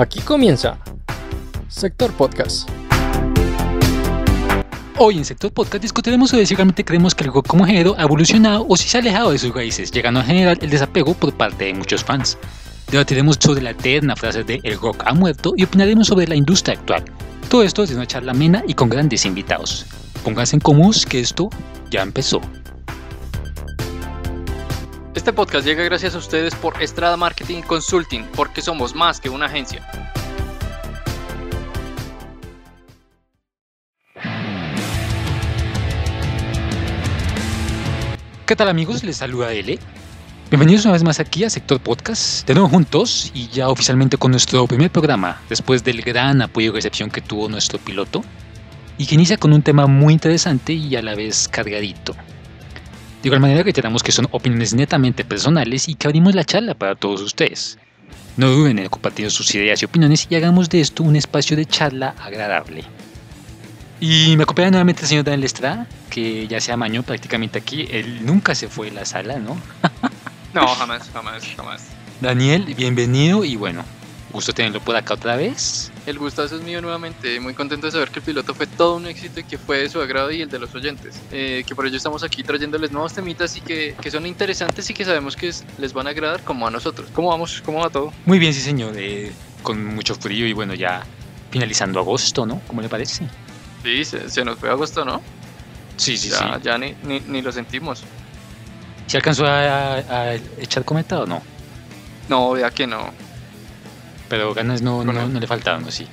Aquí comienza Sector Podcast. Hoy en Sector Podcast discutiremos sobre si realmente creemos que el rock como género ha evolucionado o si se ha alejado de sus raíces, llegando a generar el desapego por parte de muchos fans. Debatiremos sobre la eterna frase de el rock ha muerto y opinaremos sobre la industria actual. Todo esto desde una charla amena y con grandes invitados. Pónganse en cómodos que esto ya empezó. Este podcast llega gracias a ustedes por Estrada Marketing Consulting, porque somos más que una agencia. ¿Qué tal amigos? Les saluda L. Bienvenidos una vez más aquí a Sector Podcast, de nuevo juntos y ya oficialmente con nuestro primer programa, después del gran apoyo y recepción que tuvo nuestro piloto, y que inicia con un tema muy interesante y a la vez cargadito. De igual manera reiteramos que son opiniones netamente personales y que abrimos la charla para todos ustedes. No duden en compartir sus ideas y opiniones y hagamos de esto un espacio de charla agradable. Y me acompaña nuevamente el señor Daniel Estrada, que ya se amañó prácticamente aquí. Él nunca se fue de la sala, ¿no? No, jamás, jamás, jamás. Daniel, bienvenido y bueno, gusto tenerlo por acá otra vez. El gustazo es mío nuevamente. Muy contento de saber que el piloto fue todo un éxito y que fue de su agrado y el de los oyentes. Eh, que por ello estamos aquí trayéndoles nuevos temitas y que, que son interesantes y que sabemos que es- les van a agradar como a nosotros. ¿Cómo vamos? ¿Cómo va todo? Muy bien, sí señor, eh, con mucho frío y bueno, ya finalizando agosto, ¿no? ¿Cómo le parece? Sí, se, se nos fue agosto, ¿no? Sí, sí, ya ya ni, ni, ni lo sentimos. ¿Se alcanzó a, a- a echar cometa o no? No, vea que no. Pero ganas no, no, no le faltaron, ¿no? Sí.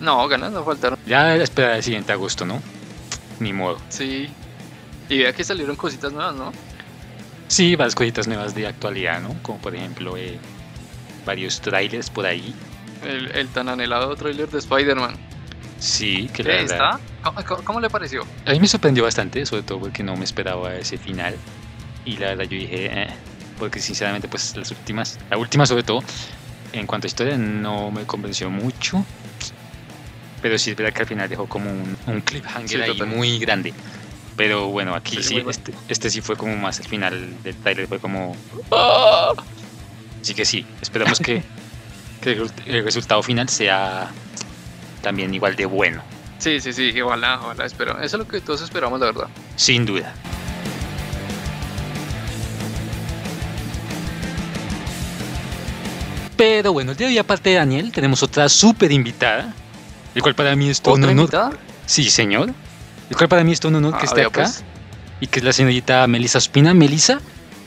No, ganas no faltaron. Ya espera el siguiente agosto, ¿no? Ni modo. Sí. Y vea que salieron cositas nuevas, ¿no? Sí, varias cositas nuevas de actualidad, ¿no? Como por ejemplo eh, varios trailers por ahí. El, el tan anhelado tráiler de Spider-Man. Sí, que la ¿Qué verdad- está? ¿Cómo, cómo- cómo le pareció? A mí me sorprendió bastante, sobre todo porque no me esperaba ese final. Y la verdad yo dije, eh, porque sinceramente pues las últimas, la última sobre todo, en cuanto a historia no me convenció mucho. Pero sí es verdad que al final dejó como un, un cliffhanger Sí, ahí totalmente. muy grande. Pero bueno, aquí Sí, sí, muy bueno. este, este sí fue como más el final del trailer, fue como... Así que sí, esperamos que, que el, el resultado final sea también igual de bueno, Sí, sí, sí, ojalá, ojalá, espero. Eso es lo que todos esperamos, la verdad. sin duda. Pero bueno, el día de hoy, aparte de Daniel, tenemos otra súper invitada, el cual para mí es todo un ¿Otra honor. invitada? Sí, señor. El cual para mí es todo un honor Ah, que esté acá pues. y que es la señorita Melissa Ospina. Melissa,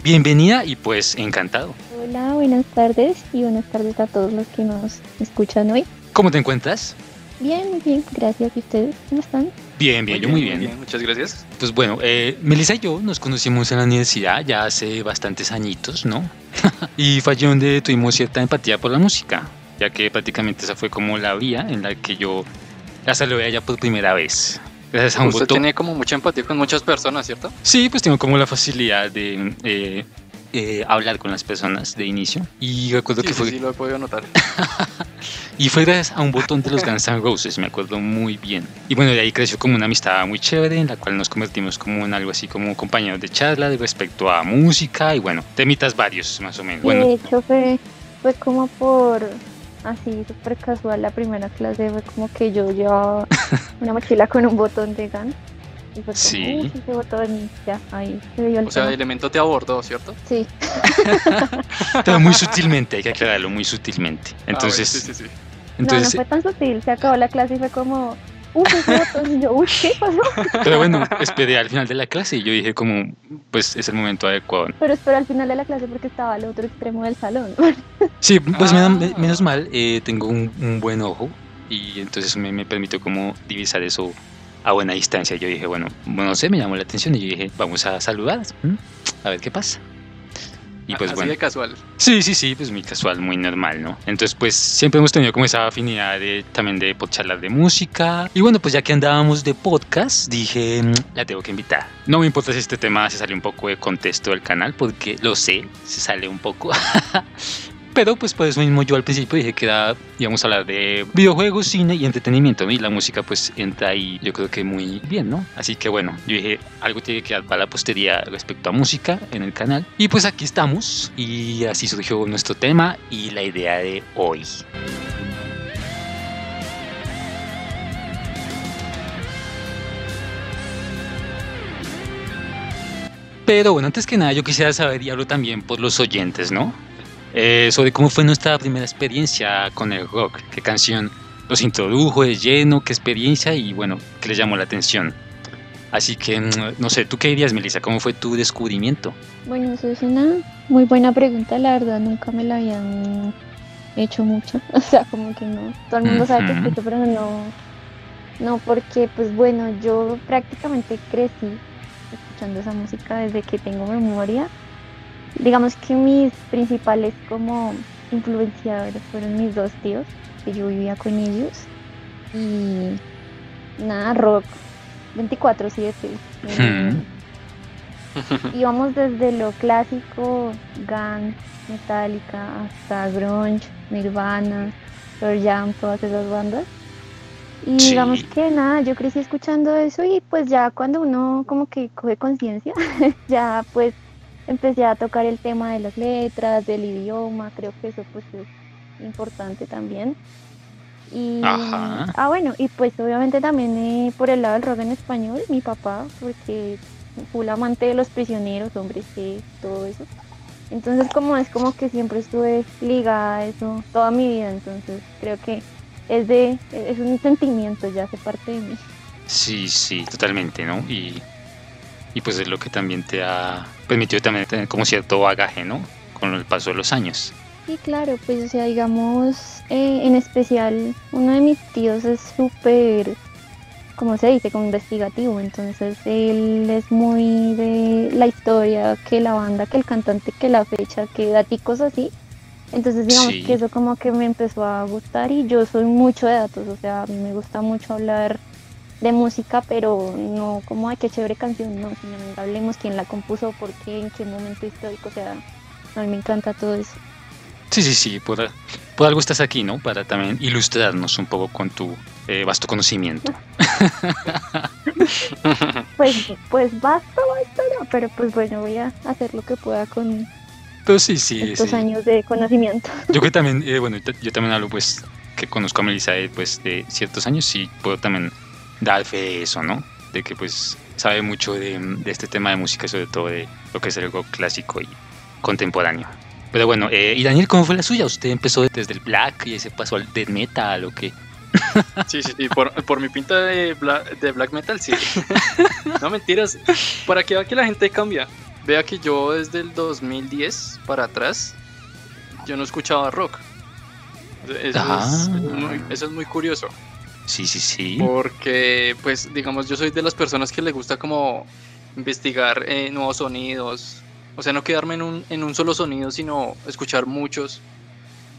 bienvenida y pues encantado. Hola, buenas tardes y buenas tardes a todos los que nos escuchan hoy. ¿Cómo te encuentras? Bien, muy bien, gracias. ¿Y ustedes cómo están? Bien, bien, yo muy bien. Muchas gracias. Pues bueno, eh, Melissa y yo nos conocimos en la universidad ya hace bastantes añitos, ¿no? y fue allí donde tuvimos cierta empatía por la música, ya que prácticamente esa fue como la vía en la que yo la saludé a ella por primera vez. Gracias a un Usted botón. tiene como mucha empatía con muchas personas, ¿cierto? Sí, pues tengo como la facilidad de eh, eh, hablar con las personas de inicio. Y recuerdo Sí, que sí, fue, sí, lo he podido notar. y fue gracias a un botón de los Guns N' Roses, me acuerdo muy bien. Y bueno, de ahí creció como una amistad muy chévere, en la cual nos convertimos como en algo así como compañeros de charla de respecto a música y bueno, temitas varios más o menos. de Bueno, hecho, fue, fue como por así, súper casual. La primera clase fue como que yo llevaba una mochila con un botón de GAN. Y fue como, Sí. "Uy, ese botón y ya, ahí se dio el O sea, tema. Elemento te abordó, ¿cierto? Sí, pero muy sutilmente, hay que aclararlo, muy sutilmente. Ah, Entonces, bueno, sí, sí, sí. entonces no, no fue tan sutil. Se acabó la clase y fue como, uy. Y yo, uy, ¿qué pasó? pero bueno, esperé al final de la clase y yo dije como, pues es el momento adecuado. Pero espero al final de la clase porque estaba al otro extremo del salón. Sí, pues Ah. menos, menos mal, eh, tengo un, un buen ojo y entonces me, me permitió como divisar eso a buena distancia. Yo dije, bueno, no sé, me llamó la atención y yo dije, vamos a saludar, a ver qué pasa. Y pues Así bueno, de casual. sí, sí, sí, pues muy casual, muy normal, ¿no? Entonces pues siempre hemos tenido como esa afinidad de, también de pues, charlar de música. Y bueno, pues ya que andábamos de podcast, dije, "Mm, la tengo que invitar. No me importa si este tema se sale un poco de contexto del canal, porque lo sé, se sale un poco. Pero pues por eso mismo yo al principio dije que era, íbamos a hablar de videojuegos, cine y entretenimiento. Y la música pues entra ahí yo creo que muy bien, ¿no? Así que bueno, yo dije algo tiene que dar para la postería respecto a música en el canal. Y pues aquí estamos y así surgió nuestro tema y la idea de hoy. Pero bueno, antes que nada yo quisiera saber, y hablo también por los oyentes, ¿no? Eh, sobre cómo fue nuestra primera experiencia con el rock, qué canción los introdujo de lleno, qué experiencia y bueno, qué les llamó la atención. Así que, mm, no sé, ¿tú qué dirías, Melissa? ¿Cómo fue tu descubrimiento? Bueno, eso es una muy buena pregunta, la verdad nunca me la habían hecho mucho, o sea, como que no, todo el mundo sabe que escucho, pero no, no, porque pues bueno, yo prácticamente crecí escuchando esa música desde que tengo memoria. Digamos que mis principales como influenciadores fueron mis dos tíos, que yo vivía con ellos, y nada, rock 24/7. eh, íbamos desde lo clásico, Guns, Metallica, hasta grunge, Nirvana, Pearl Jam, todas esas bandas. Y Sí. digamos que nada, yo crecí escuchando eso y pues ya cuando uno como que coge conciencia, ya pues empecé a tocar el tema de las letras, del idioma, creo que eso pues es importante también. Y, Ajá. ah bueno, y pues obviamente también eh, por el lado del rock en español, mi papá, porque full amante de los prisioneros, hombres G, todo eso. Entonces como es como que siempre estuve ligada a eso toda mi vida, entonces creo que es de es un sentimiento, ya hace parte de mí. Sí, sí, totalmente, ¿no? Y, y pues es lo que también te ha permitido también tener como cierto bagaje, ¿no? Con el paso de los años. Sí, claro, pues o sea, digamos, eh, en especial uno de mis tíos es súper, como se dice, como investigativo, entonces él es muy de la historia, que la banda, que el cantante, que la fecha, que daticos así. Entonces digamos Sí. que eso como que me empezó a gustar y yo soy mucho de datos, o sea, me gusta mucho hablar de música, pero no como ay qué chévere canción, no, sino hablemos quién la compuso, por qué, en qué momento histórico, o sea, a mí me encanta todo eso. Sí, sí, sí, por, por algo estás aquí, ¿no? Para también ilustrarnos un poco con tu eh, vasto conocimiento. Pues, pues basta, basta, no, pero pues bueno, voy a hacer lo que pueda con Pero sí, sí, estos sí. años de conocimiento. Yo que también, eh, bueno, yo- también hablo pues que conozco a Melissa de, pues, de ciertos años y puedo también dar fe de eso, ¿no? De que pues sabe mucho de, de este tema de música, sobre todo de lo que es el rock clásico y contemporáneo. Pero bueno, eh, y Daniel, ¿cómo fue la suya? ¿Usted empezó desde el black y ese pasó al death metal o qué? Sí, sí, sí, por, por mi pinta de, bla- de black metal, sí. no mentiras, para que vea que la gente cambia. Vea que yo desde el 2010 para atrás, yo no escuchaba rock. Eso, Ah. es, muy, eso es muy curioso, Sí, sí, sí. porque pues digamos yo soy de las personas que le gusta como investigar eh, nuevos sonidos, o sea, no quedarme en un, en un solo sonido, sino escuchar muchos.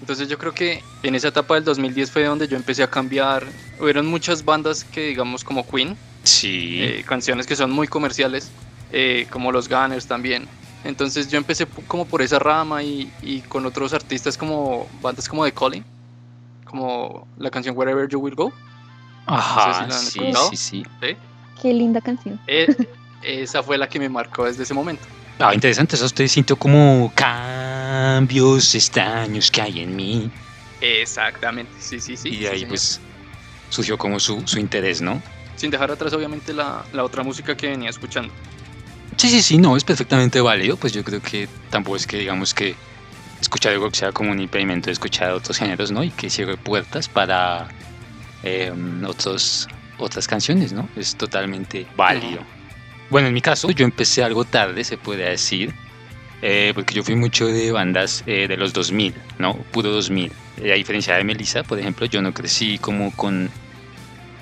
Entonces yo creo que en esa etapa del 2010 fue donde yo empecé a cambiar. Hubieron muchas bandas que digamos como Queen, Sí. eh, canciones que son muy comerciales, eh, como los Gunners también. Entonces yo empecé como por esa rama y, y con otros artistas como bandas como The Calling, como la canción Wherever You Will Go. Ajá, si la han sí, sí, sí. Qué linda canción. Eh, esa fue la que me marcó desde ese momento. Ah, interesante, eso usted sintió como cambios extraños que hay en mí. Exactamente, sí, sí, sí. y ahí señor. pues surgió como su, su interés, ¿no? Sin dejar atrás obviamente la, la otra música que venía escuchando. Sí, sí, sí, no, es perfectamente válido, pues yo creo que tampoco es que digamos que escuchar el rock sea como un impedimento de escuchar otros géneros, ¿no? Y que cierre puertas para eh, otros, otras canciones, ¿no? Es totalmente válido. Bueno, en mi caso yo empecé algo tarde, se puede decir, eh, porque yo fui mucho de bandas eh, de los 2000, ¿no? Puro 2000. Eh, a diferencia de Melissa, por ejemplo, yo no crecí como con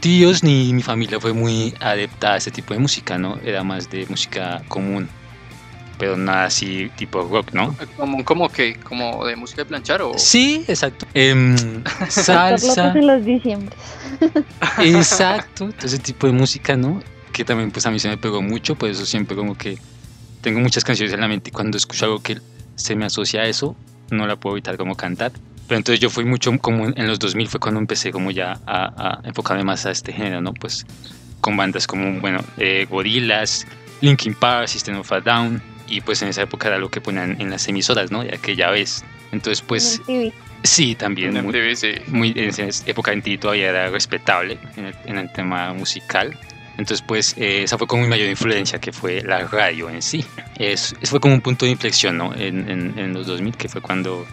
tíos ni mi familia fue muy adepta a ese tipo de música, ¿no? Era más de música común, pero nada así tipo rock, ¿no? Como, como que, como de música de planchar o... Sí, exacto. Los salsa, en los diciembres. exacto. Ese tipo de música, ¿no? Que también pues a mí se me pegó mucho, por eso siempre como que tengo muchas canciones en la mente y cuando escucho algo que se me asocia a eso, no la puedo evitar como cantar. Pero entonces yo fui mucho como en los 2000 fue cuando empecé como ya a, a enfocarme más a este género, ¿no? Pues con bandas como, bueno, eh, Gorillaz, Linkin Park, System of a Down y pues en esa época era lo que ponían en las emisoras, ¿no? De aquella vez. Entonces pues en sí, también en muy, muy en esa época en ti todavía era respetable en el, en el tema musical. Entonces, pues, eh, esa fue como mi mayor influencia, que fue la radio en sí. Es, eso fue como un punto de inflexión, ¿no? En, en, en los 2000, que fue cuando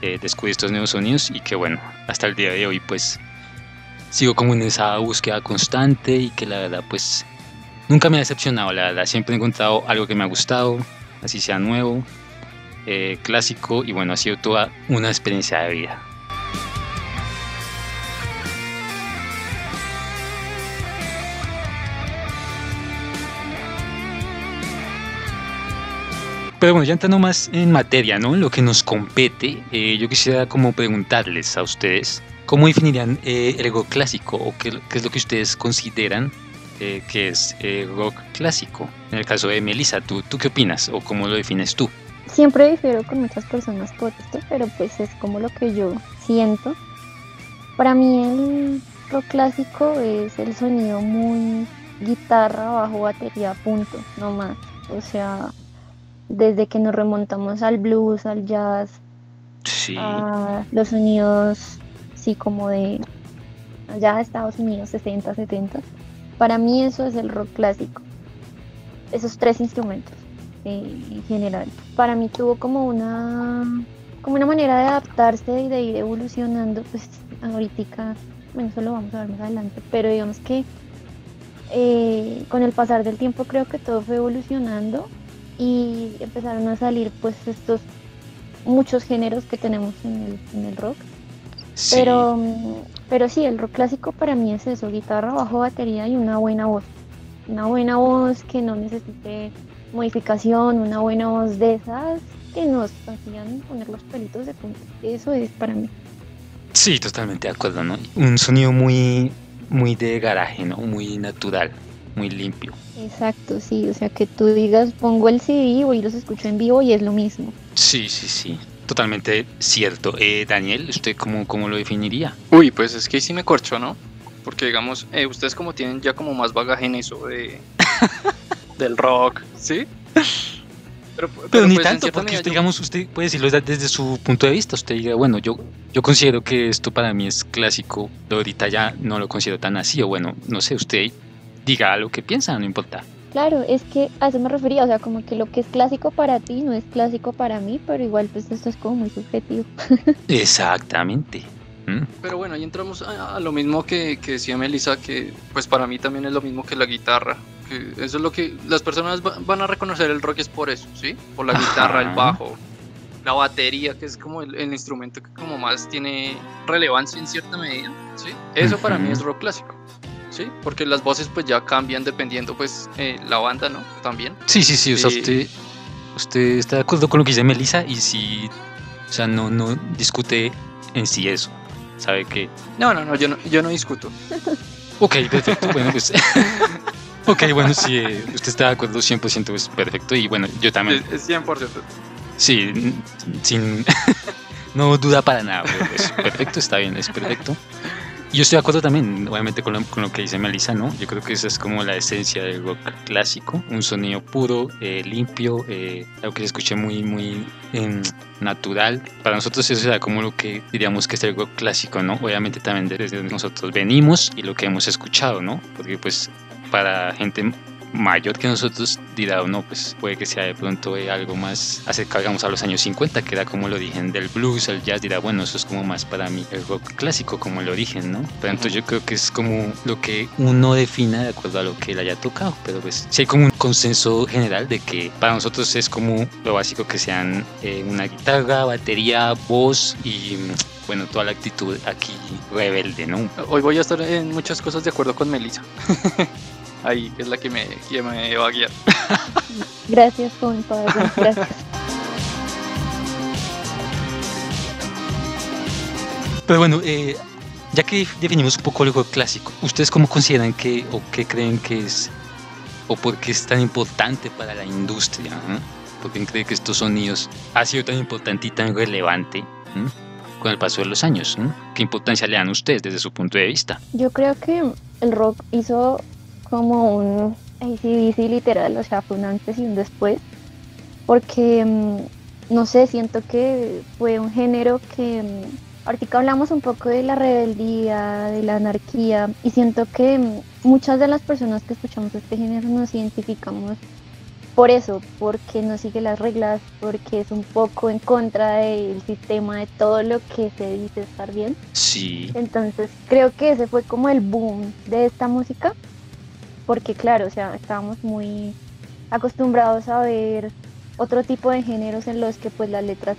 eh, descubrí estos nuevos sonidos y que, bueno, hasta el día de hoy, pues, sigo como en esa búsqueda constante y que la verdad, pues, nunca me ha decepcionado, la verdad. Siempre he encontrado algo que me ha gustado, así sea nuevo, eh, clásico, y bueno, ha sido toda una experiencia de vida. Pero bueno, ya entrando más en materia, ¿no? Lo que nos compete, eh, yo quisiera como preguntarles a ustedes, ¿cómo definirían eh, el rock clásico o qué, es lo que ustedes consideran eh, que es eh, rock clásico? En el caso de Melissa, ¿tú, ¿tú qué opinas o cómo lo defines tú? Siempre difiero con muchas personas por esto, pero pues es como lo que yo siento. Para mí el rock clásico es el sonido muy guitarra, bajo, batería, punto, no más. O sea, desde que nos remontamos al blues, al jazz, Sí. a los sonidos, sí, como de allá de Estados Unidos, 60, 70. Para mí eso es el rock clásico. Esos tres instrumentos eh, en general. Para mí tuvo como una, como una manera de adaptarse y de ir evolucionando, pues ahorita, bueno, eso lo vamos a ver más adelante, pero digamos que eh, con el pasar del tiempo creo que todo fue evolucionando y empezaron a salir pues estos muchos géneros que tenemos en el, en el rock. Sí. Pero, pero sí, el rock clásico para mí es eso, guitarra, bajo, batería y una buena voz. Una buena voz que no necesite modificación, una buena voz de esas que nos hacían poner los pelitos de punta. Eso es para mí. Sí, totalmente de acuerdo, ¿no? Un sonido muy, muy de garaje, ¿no? Muy natural, muy limpio. Exacto, sí, o sea que tú digas pongo el CD y los escucho en vivo y es lo mismo. Sí, sí, sí. Totalmente cierto. Eh, Daniel, ¿usted cómo, cómo lo definiría? Uy, pues es que sí me corchó, ¿no? Porque digamos, eh, ustedes como tienen ya como más bagaje en eso de del rock, ¿sí? Pero, pero, ni pues, tanto, porque usted, yo- digamos, usted puede decirlo desde- su punto de vista. Usted diga, bueno, yo, yo considero que esto para mí es clásico, pero ahorita ya no lo considero tan así. O bueno, no sé, usted diga lo que piensa, no importa. Claro, es que a eso me refería, o sea, como que lo que es clásico para ti no es clásico para mí, pero igual pues esto es como muy subjetivo. Exactamente. ¿Mm? Pero bueno, ahí entramos a, a lo mismo que, que decía Melissa, que pues para mí también es lo mismo que la guitarra. Que eso es lo que las personas va- van a reconocer el rock es por eso, ¿sí? Por la guitarra, el bajo, la batería, que es como el, el instrumento que como más tiene relevancia en cierta medida, ¿sí? Eso para mí es rock clásico, ¿sí? Porque las voces pues ya cambian dependiendo pues eh, la banda, ¿no? También. Sí, sí, sí. O sea, Sí. usted, usted está de acuerdo con lo que dice Melissa y si, o sea, no, no discute en sí eso. Sabe que No, no, no, yo no, yo no discuto. Ok, perfecto. Bueno, pues. ok, bueno, si usted está de acuerdo 100%, pues perfecto. Y bueno, yo también. Es, es 100%. Sí, sin. no duda para nada. pues, perfecto, está bien, es perfecto. Yo estoy de acuerdo también, obviamente, con lo, con lo que dice Melissa, ¿no? Yo creo que esa es como la esencia del rock clásico. Un sonido puro, eh, limpio, eh, algo que se escuche muy, muy em, natural. Para nosotros eso era como lo que diríamos que es el rock clásico, ¿no? Obviamente también desde nosotros venimos y lo que hemos escuchado, ¿no? Porque pues para gente mayor que nosotros dirá, no, pues puede que sea de pronto eh, algo más acercado, digamos, a los años 50, que era como el origen del blues, el jazz, dirá, bueno, eso es como más para mí el rock clásico, como el origen, ¿no? Pero entonces yo creo que es como lo que uno defina de acuerdo a lo que él haya tocado, pero pues sí hay como un consenso general de que para nosotros es como lo básico que sean eh, una guitarra, batería, voz y bueno, toda la actitud aquí rebelde, ¿no? Hoy voy a estar en muchas cosas de acuerdo con Melissa. Ahí es la que me, que me va a guiar. Gracias, padre, gracias. Pero bueno, eh, ya que definimos un poco el rock clásico, ¿ustedes cómo consideran que o qué creen que es o por qué es tan importante para la industria? ¿no? ¿Por qué creen que estos sonidos ha sido tan importante y tan relevante ¿no? con el paso de los años? ¿no? ¿Qué importancia le dan ustedes desde su punto de vista? Yo creo que el rock hizo como un ACDC literal, o sea, fue un antes y un después, porque, mm, no sé, siento que fue un género que mm, ahorita hablamos un poco de la rebeldía, de la anarquía, y siento que muchas de las personas que escuchamos este género nos identificamos por eso, porque no sigue las reglas, porque es un poco en contra del sistema, de todo lo que se dice estar bien. Sí. Entonces creo que ese fue como el boom de esta música, porque claro, o sea, estábamos muy acostumbrados a ver otro tipo de géneros en los que pues las letras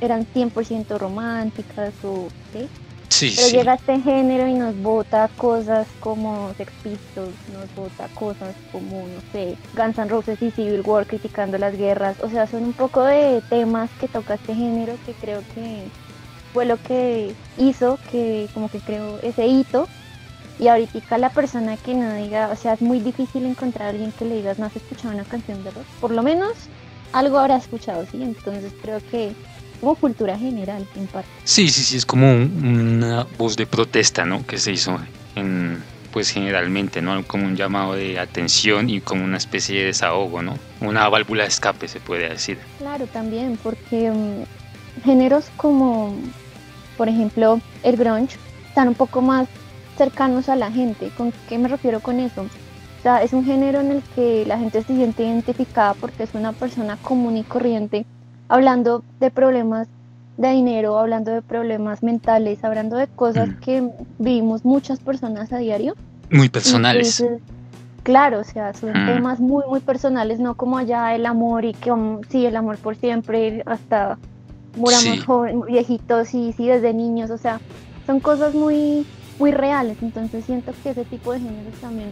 eran 100% románticas o ¿sí? Sí, Pero sí. llega este género y nos bota cosas como Sex Pistols, nos bota cosas como, no sé, Guns N' Roses y Civil War criticando las guerras. O sea, son un poco de temas que toca este género que creo que fue lo que hizo que como que creo ese hito. Y ahorita la persona que no diga, o sea, es muy difícil encontrar a alguien que le digas, no has escuchado una canción de rock. Por lo menos algo habrá escuchado, ¿sí? Entonces creo que como cultura general, en parte. Sí, sí, sí, es como un- una voz de protesta, ¿no? Que se hizo en, pues generalmente, ¿no? Como un llamado de atención y como una especie de desahogo, ¿no? Una válvula de escape, se puede decir. Claro, también, porque mm, géneros como, por ejemplo, el grunge están un poco más cercanos a la gente. ¿Con qué me refiero con eso? O sea, es un género en el que la gente se siente identificada porque es una persona común y corriente hablando de problemas de dinero, hablando de problemas mentales, hablando de cosas Mm. que vivimos muchas personas a diario. Muy personales. Entonces, claro, o sea, son Mm. temas muy, muy personales, no como allá el amor y que um, sí, el amor por siempre, hasta muramos Sí. joven- viejitos y sí, desde niños, o sea, son cosas muy, muy reales. Entonces siento que ese tipo de géneros también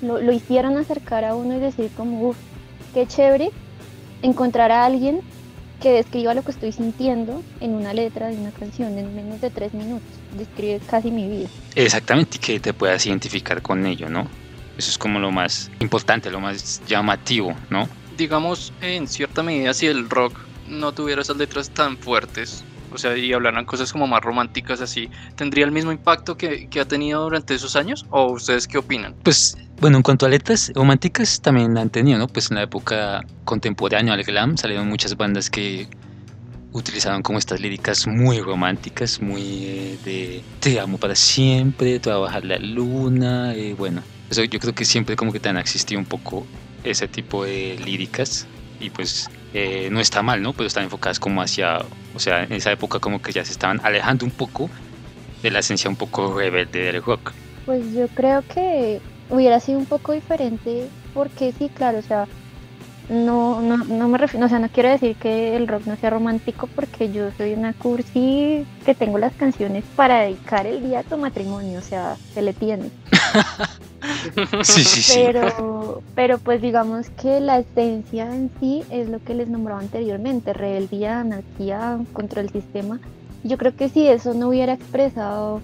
lo, lo hicieron acercar a uno y decir como, uff, qué chévere encontrar a alguien que describa lo que estoy sintiendo en una letra de una canción en menos de tres minutos. Describe casi mi vida. Exactamente, y que te puedas identificar con ello, ¿no? Eso es como lo más importante, lo más llamativo, ¿no? Digamos, en cierta medida, si el rock no tuviera esas letras tan fuertes, o sea, y hablaran cosas como más románticas así, ¿tendría el mismo impacto que, que ha tenido durante esos años? ¿O ustedes qué opinan? Pues, bueno, en cuanto a letras románticas también han tenido, ¿no? Pues en la época contemporánea al glam salieron muchas bandas que utilizaron como estas líricas muy románticas, muy eh, de te amo para siempre, te va a bajar la luna, eh, bueno, eso yo creo que siempre como que te han existido un poco ese tipo de líricas y pues eh, no está mal, ¿no? Pero están enfocadas como hacia, o sea, en esa época como que ya se estaban alejando un poco de la esencia un poco rebelde del rock. Pues yo creo que hubiera sido un poco diferente porque sí, claro, o sea, no, no, no me refiero, o sea, no quiero decir que el rock no sea romántico porque yo soy una cursi que tengo las canciones para dedicar el día a tu matrimonio, o sea, se le tiene. Sí, sí, sí. Pero, pero pues digamos que la esencia en sí es lo que les nombraba anteriormente, rebeldía, anarquía contra el sistema. Yo creo que si eso no hubiera expresado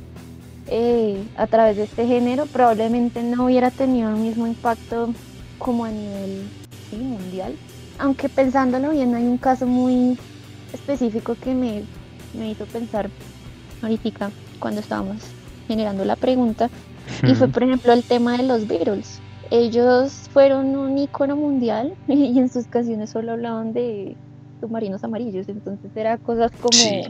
eh, a través de este género, probablemente no hubiera tenido el mismo impacto como a nivel sí, mundial. Aunque pensándolo bien, hay un caso muy específico que me, me hizo pensar ahorita cuando estábamos generando la pregunta. Y fue, por ejemplo, el tema de los Beatles. Ellos fueron un icono mundial y en sus canciones solo hablaban de submarinos amarillos. Entonces era cosas como... Sí.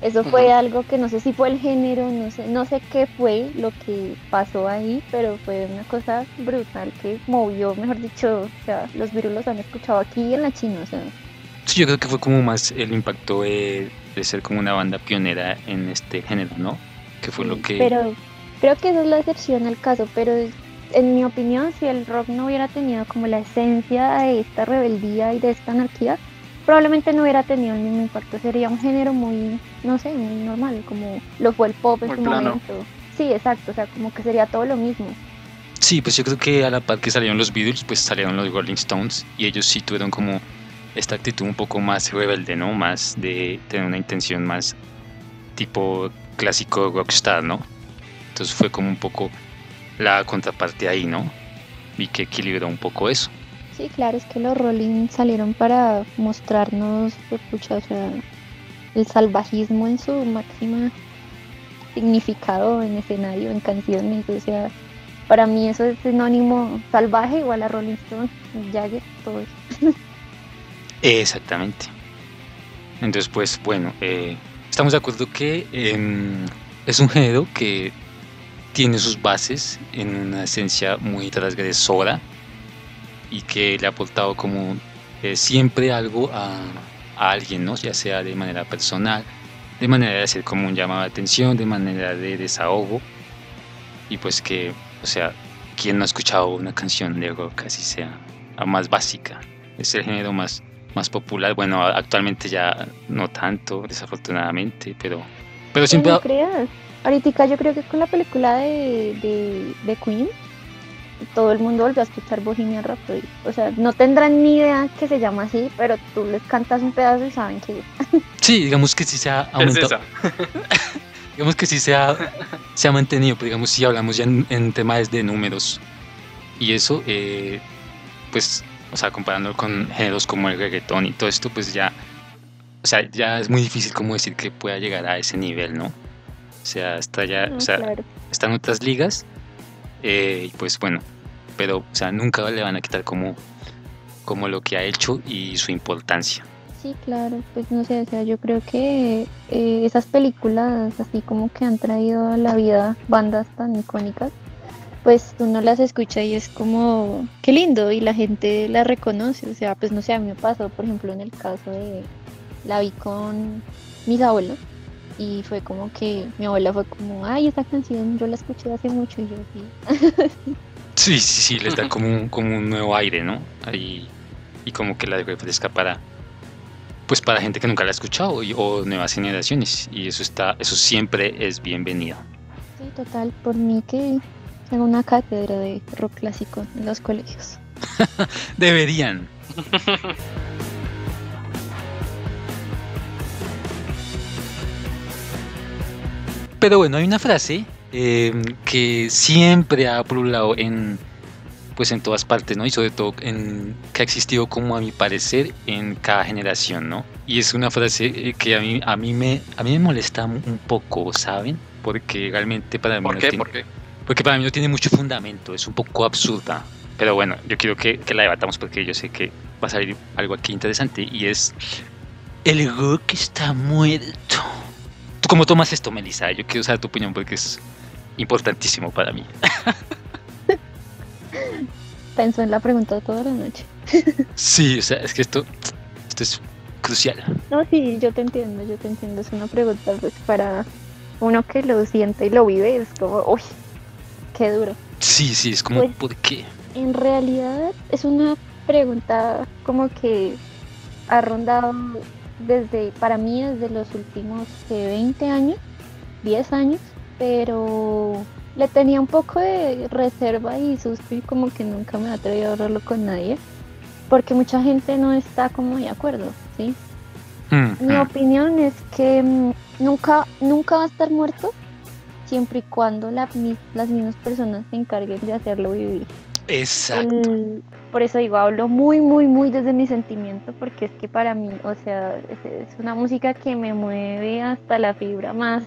Eso fue algo que no sé si fue el género, no sé, no sé qué fue lo que pasó ahí, pero fue una cosa brutal que movió, mejor dicho, o sea, los virus los han escuchado aquí en la China, o sea, Sí, yo creo que fue como más el impacto de, de ser como una banda pionera en este género, ¿no? Que fue lo Sí, que... Pero creo que esa es la excepción al caso, pero en mi opinión, si el rock no hubiera tenido como la esencia de esta rebeldía y de esta anarquía, probablemente no hubiera tenido el mismo impacto. Sería un género muy, no sé, muy normal, como lo fue el pop en Muy su plano. momento. Sí, exacto, o sea, como que sería todo lo mismo. Sí, pues yo creo que a la par que salieron los Beatles, pues salieron los Rolling Stones y ellos sí tuvieron como esta actitud un poco más rebelde, ¿no? Más de tener una intención más tipo clásico rockstar, ¿no? Entonces fue como un poco la contraparte ahí, ¿no? Y que equilibró un poco eso. Sí, claro, es que los Rolling salieron para mostrarnos, pues, pucha, o sea, el salvajismo en su máxima significado en escenario, en canciones, o sea, para mí eso es sinónimo salvaje igual a Rolling Stone, Jagger, todo eso. Exactamente. Entonces, pues bueno, eh, estamos de acuerdo que em, es un género que tiene sus bases en una esencia muy transgresora y que le ha aportado como eh, siempre algo a, a alguien, ¿no? ya sea de manera personal, de manera de hacer como un llamado de atención, de manera de desahogo y pues que, o sea, quien no ha escuchado una canción de rock así sea la más básica, es el género más, más popular, bueno, actualmente ya no tanto, desafortunadamente, pero, pero siempre... No creas. Ahorita yo creo que con la película de, de, de Queen, todo el mundo volvió a escuchar Bohemian Rhapsody. O sea, no tendrán ni idea que se llama así, pero tú les cantas un pedazo y saben que Sí, digamos que sí se ha aumentado. digamos que sí se ha, se ha mantenido, pero digamos si hablamos ya en, en temas de números. Y eso, eh, pues, o sea, comparándolo con géneros como el reggaetón y todo esto, pues ya, o sea, ya es muy difícil como decir que pueda llegar a ese nivel, ¿no? O sea, está ya, No, o sea, claro. están otras ligas, eh, y pues bueno, pero, o sea, nunca le van a quitar como, como lo que ha hecho y su importancia. Sí, claro, pues no sé, o sea, yo creo que eh, esas películas así como que han traído a la vida bandas tan icónicas, pues tú no las escuchas y es como, qué lindo, y la gente las reconoce, o sea, pues no sé, a mí me pasó, por ejemplo, en el caso de, la vi con mis abuelos, y fue como que mi abuela fue como, ay, esa canción yo la escuché hace mucho, y yo sí. Sí, sí, sí, les da como un, como un nuevo aire, ¿no? Ahí, y como que la refresca para, pues para gente que nunca la ha escuchado y- o nuevas generaciones. Y eso está, eso siempre es bienvenido. Sí, total, por mí que haga una cátedra de rock clásico en los colegios. Deberían. Pero bueno, hay una frase eh, que siempre ha pululado en, pues en todas partes, ¿no? Y sobre todo en, que ha existido, como a mi parecer, en cada generación, ¿no? Y es una frase eh, que a mí, a mí, me, a mí me molesta un poco, ¿saben? Porque realmente para mí ¿Por no qué? tiene- ¿Por qué? porque para mí no tiene mucho fundamento, es un poco absurda. Pero bueno, yo quiero que, que la debatamos porque yo sé que va a salir algo aquí interesante y es el rock está muerto. ¿Tú cómo tomas esto, Melissa? Yo quiero saber tu opinión porque es importantísimo para mí. Pensó en la pregunta toda la noche. Sí, o sea, es que esto, esto es crucial. No, sí, yo te entiendo, yo te entiendo. Es una pregunta pues para uno que lo siente y lo vive, es como, uy, qué duro. Sí, sí, es como, Pues- ¿por qué? En realidad es una pregunta como que ha rondado desde, para mí, desde los últimos eh, 20 años, 10 años, pero le tenía un poco de reserva y susto y como que nunca me he atrevido a hablarlo con nadie, porque mucha gente no está como de acuerdo, ¿sí? Mm, Mi mm. opinión es que mm, nunca, nunca va a estar muerto siempre y cuando la las mismas personas se encarguen de hacerlo vivir. Exacto. El- por eso digo, hablo muy, muy, muy desde mi sentimiento, porque es que para mí, o sea, es, es una música que me mueve hasta la fibra más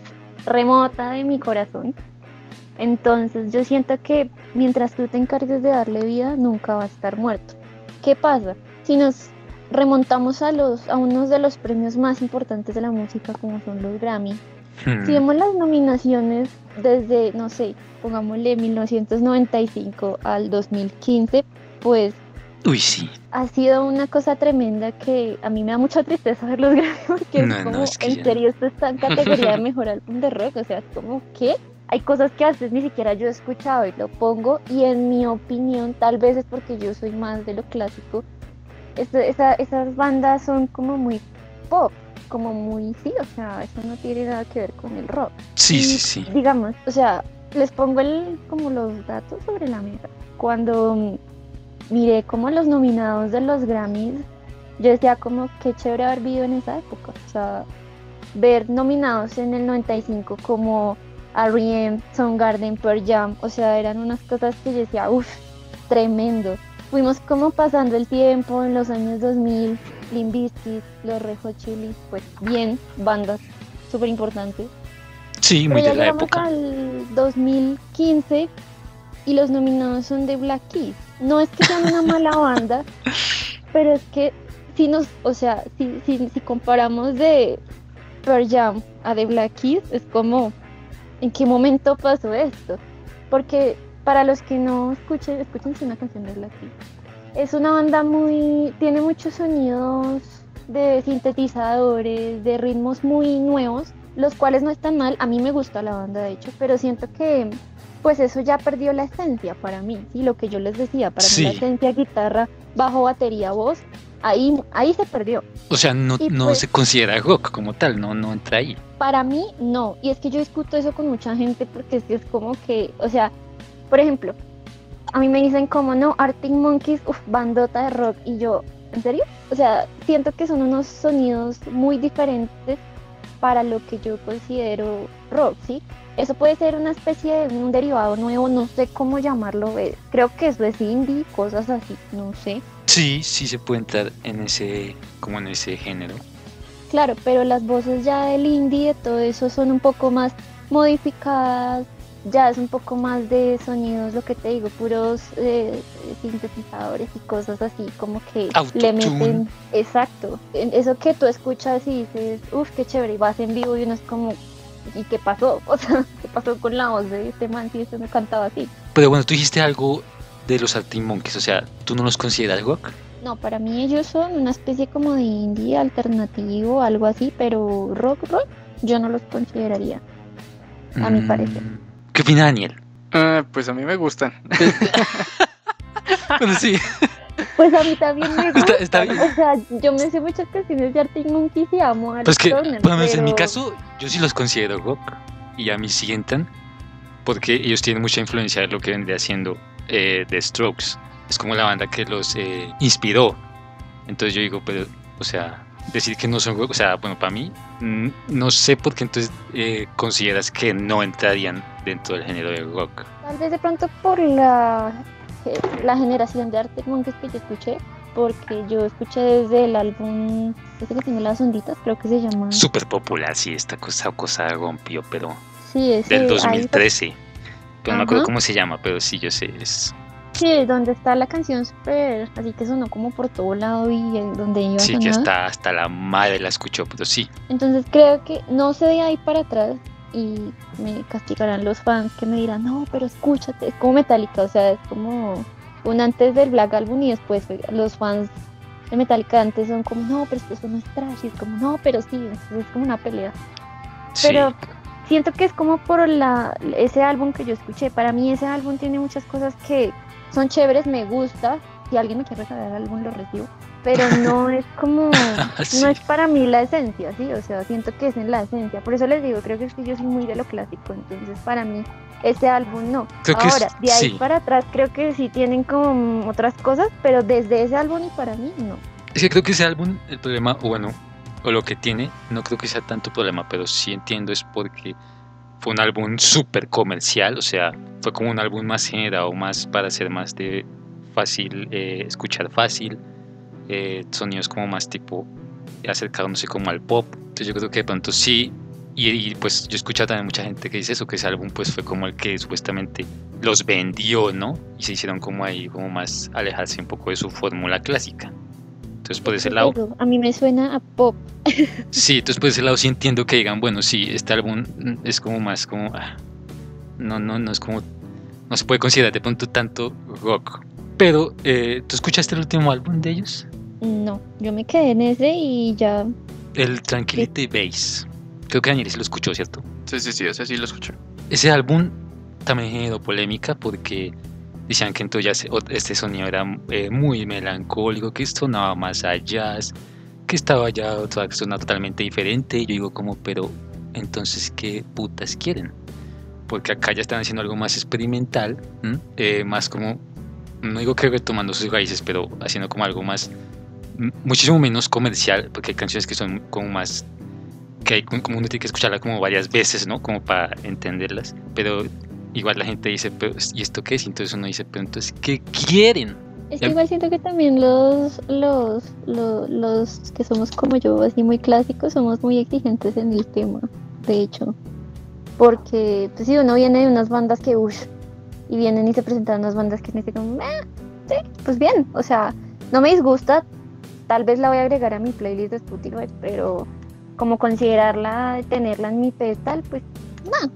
remota de mi corazón. Entonces yo siento que mientras tú te encargues de darle vida, nunca va a estar muerto. ¿Qué pasa? Si nos remontamos a los a unos de los premios más importantes de la música como son los Grammy, Mm. si vemos las nominaciones desde, no sé, pongámosle 1995 al 2015, pues Uy, sí. ha sido una cosa tremenda que a mí me da mucha tristeza ver los Grammy porque No, es no, como, es que en ya- serio, esto está en categoría de mejor álbum de rock, o sea, es como, ¿qué? Hay cosas que a veces ni siquiera yo he escuchado y lo pongo y en mi opinión, tal vez es porque yo soy más de lo clásico, esa- esas bandas son como muy pop, como muy, sí, o sea, eso no tiene nada que ver con el rock. Sí, Y, sí, sí. Digamos, o sea, les pongo el, como los datos sobre la mesa. Cuando miré como los nominados de los Grammys, yo decía como qué chévere haber vivido en esa época. O sea, ver nominados en el 95 como R.E.M., Soundgarden, Pearl Jam, o sea, eran unas cosas que yo decía, uff, tremendo. Fuimos como pasando el tiempo en los años 2000, Limp Bizkit, los Red Hot Chili, pues bien, bandas súper importantes. Sí, muy Pero ya de la época. al 2015 y los nominados son de Black Keys. No es que sean una mala banda, pero es que si nos, o sea, si, si, si comparamos de Pearl Jam a The Black Keys es como, ¿en qué momento pasó esto? Porque para los que no escuchen, escúchense una canción de Black Keys. Es una banda muy, tiene muchos sonidos de sintetizadores, de ritmos muy nuevos, los cuales no están mal. A mí me gusta la banda, de hecho, pero siento que pues eso ya perdió la esencia para mí, ¿sí? Lo que yo les decía, para Sí. mí la esencia guitarra, bajo, batería, voz, ahí, ahí se perdió. O sea, no, Y no pues- se considera rock como tal, no, no entra ahí. Para mí, no. Y es que yo discuto eso con mucha gente porque es que es como que, o sea, por ejemplo, a mí me dicen como, no, Arctic Monkeys, uff, bandota de rock. Y yo, ¿en serio? O sea, siento que son unos sonidos muy diferentes para lo que yo considero rock, ¿sí? Eso puede ser una especie de un derivado nuevo, no sé cómo llamarlo. eh, Creo que eso es indie, cosas así, no sé. Sí, sí se puede entrar en ese, como en ese género. Claro, pero las voces ya del indie, de todo eso son un poco más modificadas, ya es un poco más de sonidos, lo que te digo, puros eh, sintetizadores y cosas así, como que le meten, exacto, eso que tú escuchas y dices, uff, qué chévere, y vas en vivo y uno es como, ¿y qué pasó? O sea, ¿qué pasó con la voz de este man si este no cantaba así? Pero bueno, tú dijiste algo de los Arctic Monkeys, o sea, ¿tú no los consideras rock? No, para mí ellos son una especie como de indie alternativo, algo así, pero rock, rock, yo no los consideraría. A mi parecer. ¿Qué opina Daniel? Ah, pues a mí me gustan. Bueno, sí. Pues a mí también me gusta. Está- está bien. O sea, yo me sé muchas canciones de Arctic Monkeys y amo a Pues que, Turner, menos en mi caso, yo sí los considero rock y a mí sí entran porque ellos tienen mucha influencia de lo que vendría haciendo eh, The Strokes. Es como la banda que los eh, inspiró. Entonces yo digo, pero, o sea, decir que no son rock, o sea, bueno, para mí, no sé por qué entonces eh, consideras que no entrarían dentro del género del rock. Tal vez de pronto por la, eh, la generación de Arctic Monkeys que yo escuché, porque yo escuché desde el álbum, ese que tiene las onditas, creo que se llama. Súper popular, sí, esta cosa, cosa rompió, pero Sí, ese. del ahí- 2013. Pero no me acuerdo cómo se llama, pero sí, yo sé, es... Sí, donde está la canción súper, así que sonó como por todo lado y donde iba Sí, que sonando. hasta, hasta la madre la escuchó, pero sí. Entonces creo que no sé de ahí para atrás y me castigarán los fans que me dirán, no, pero escúchate, es como Metallica, o sea, es como un antes del Black Album y después eh, los fans de Metallica antes son como, no, pero es que eso no es trash, y es como, no, pero sí, entonces es como una pelea. sí. Pero siento que es como por la, ese álbum que yo escuché, para mí ese álbum tiene muchas cosas que son chéveres, me gusta, si alguien me quiere regalar álbum lo recibo, pero no es como, Sí. no es para mí la esencia, ¿sí? O sea, siento que es en la esencia. Por eso les digo, creo que es que yo soy muy de lo clásico, entonces para mí ese álbum no. Creo que es- Ahora, de ahí sí. para atrás creo que sí tienen como otras cosas, pero desde ese álbum y para mí no. Es que creo que ese álbum, el problema, o bueno, o lo que tiene, no creo que sea tanto problema, pero sí entiendo es porque fue un álbum súper comercial, o sea, fue como un álbum más generado, más para ser más de fácil, eh, escuchar fácil, eh, sonidos como más tipo acercándose como al pop. Entonces yo creo que de pronto sí, y, y, pues yo he escuchado también mucha gente que dice eso, que ese álbum pues fue como el que supuestamente los vendió, ¿no? Y se hicieron como ahí, como más alejarse un poco de su fórmula clásica. Entonces por ese lado, a mí me suena a pop. sí, entonces por ese lado sí entiendo que digan, bueno, sí, este álbum es como más como, ah, no, no, no es como, no se puede considerar de pronto tanto rock. Pero, eh, ¿tú escuchaste el último álbum de ellos? No, yo me quedé en ese y ya El Tranquility Base. Creo que Daniel sí lo escuchó, ¿cierto? Sí, sí, sí, ese sí lo escuché. Ese álbum también generó polémica porque decían que entonces este sonido era eh, muy melancólico, que sonaba más a jazz, que estaba ya otra zona totalmente diferente. Y yo digo como, pero entonces, ¿qué putas quieren? Porque acá ya están haciendo algo más experimental. Eh, más como, no digo que retomando sus raíces, pero haciendo como algo más, muchísimo menos comercial, porque hay canciones que son como más que hay como uno tiene que escucharla como varias veces, ¿no? Como para entenderlas. Pero igual la gente dice, pero ¿y esto qué es? Y entonces uno dice, pero entonces, ¿qué quieren? Es que igual siento que también los, los, los, los que somos como yo, así muy clásicos, somos muy exigentes en el tema, de hecho. Porque, pues si uno viene de unas bandas que, uff, y vienen y se presentan unas bandas que me dicen como, "Ah, sí, pues bien, o sea, no me disgusta, tal vez la voy a agregar a mi playlist de Spotify, pero como considerarla, tenerla en mi pedestal, pues nada,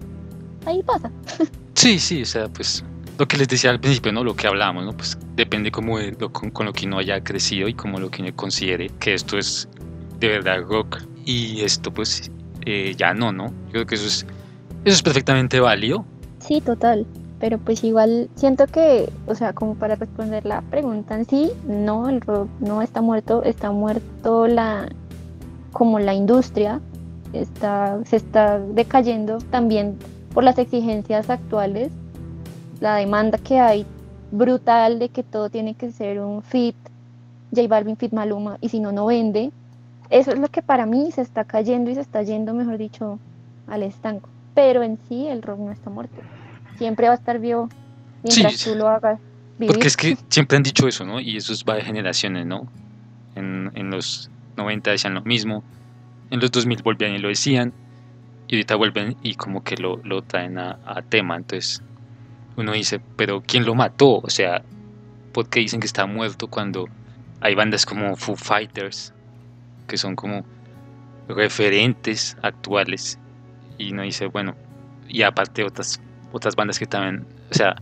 ahí pasa. Sí, sí, o sea, pues lo que les decía al principio, ¿no? Lo que hablábamos, ¿no? Pues depende como lo- con, con lo que uno haya crecido y como lo que uno considere que esto es de verdad rock y esto pues eh, ya no, ¿no? Yo creo que eso es, eso es perfectamente válido. Sí, total. Pero pues igual siento que, o sea, como para responder la pregunta en sí, no, el rock no está muerto, está muerto la, como la industria, está, se está decayendo también por las exigencias actuales, la demanda que hay brutal de que todo tiene que ser un fit, J Balvin, fit Maluma, y si no, no vende. Eso es lo que para mí se está cayendo y se está yendo, mejor dicho, al estanco. Pero en sí el rock no está muerto. Siempre va a estar vivo mientras Sí, tú lo hagas vivir. Porque es que siempre han dicho eso, ¿no? Y eso es va de generaciones, ¿no? En, en los 90 decían lo mismo, en los 2000 volvían y lo decían, y ahorita vuelven y como que lo, lo traen a, tema. Entonces uno dice, pero ¿quién lo mató? O sea, ¿por qué dicen que está muerto cuando hay bandas como Foo Fighters, que son como referentes actuales? Y uno dice, bueno, y aparte otras, otras bandas que también, o sea,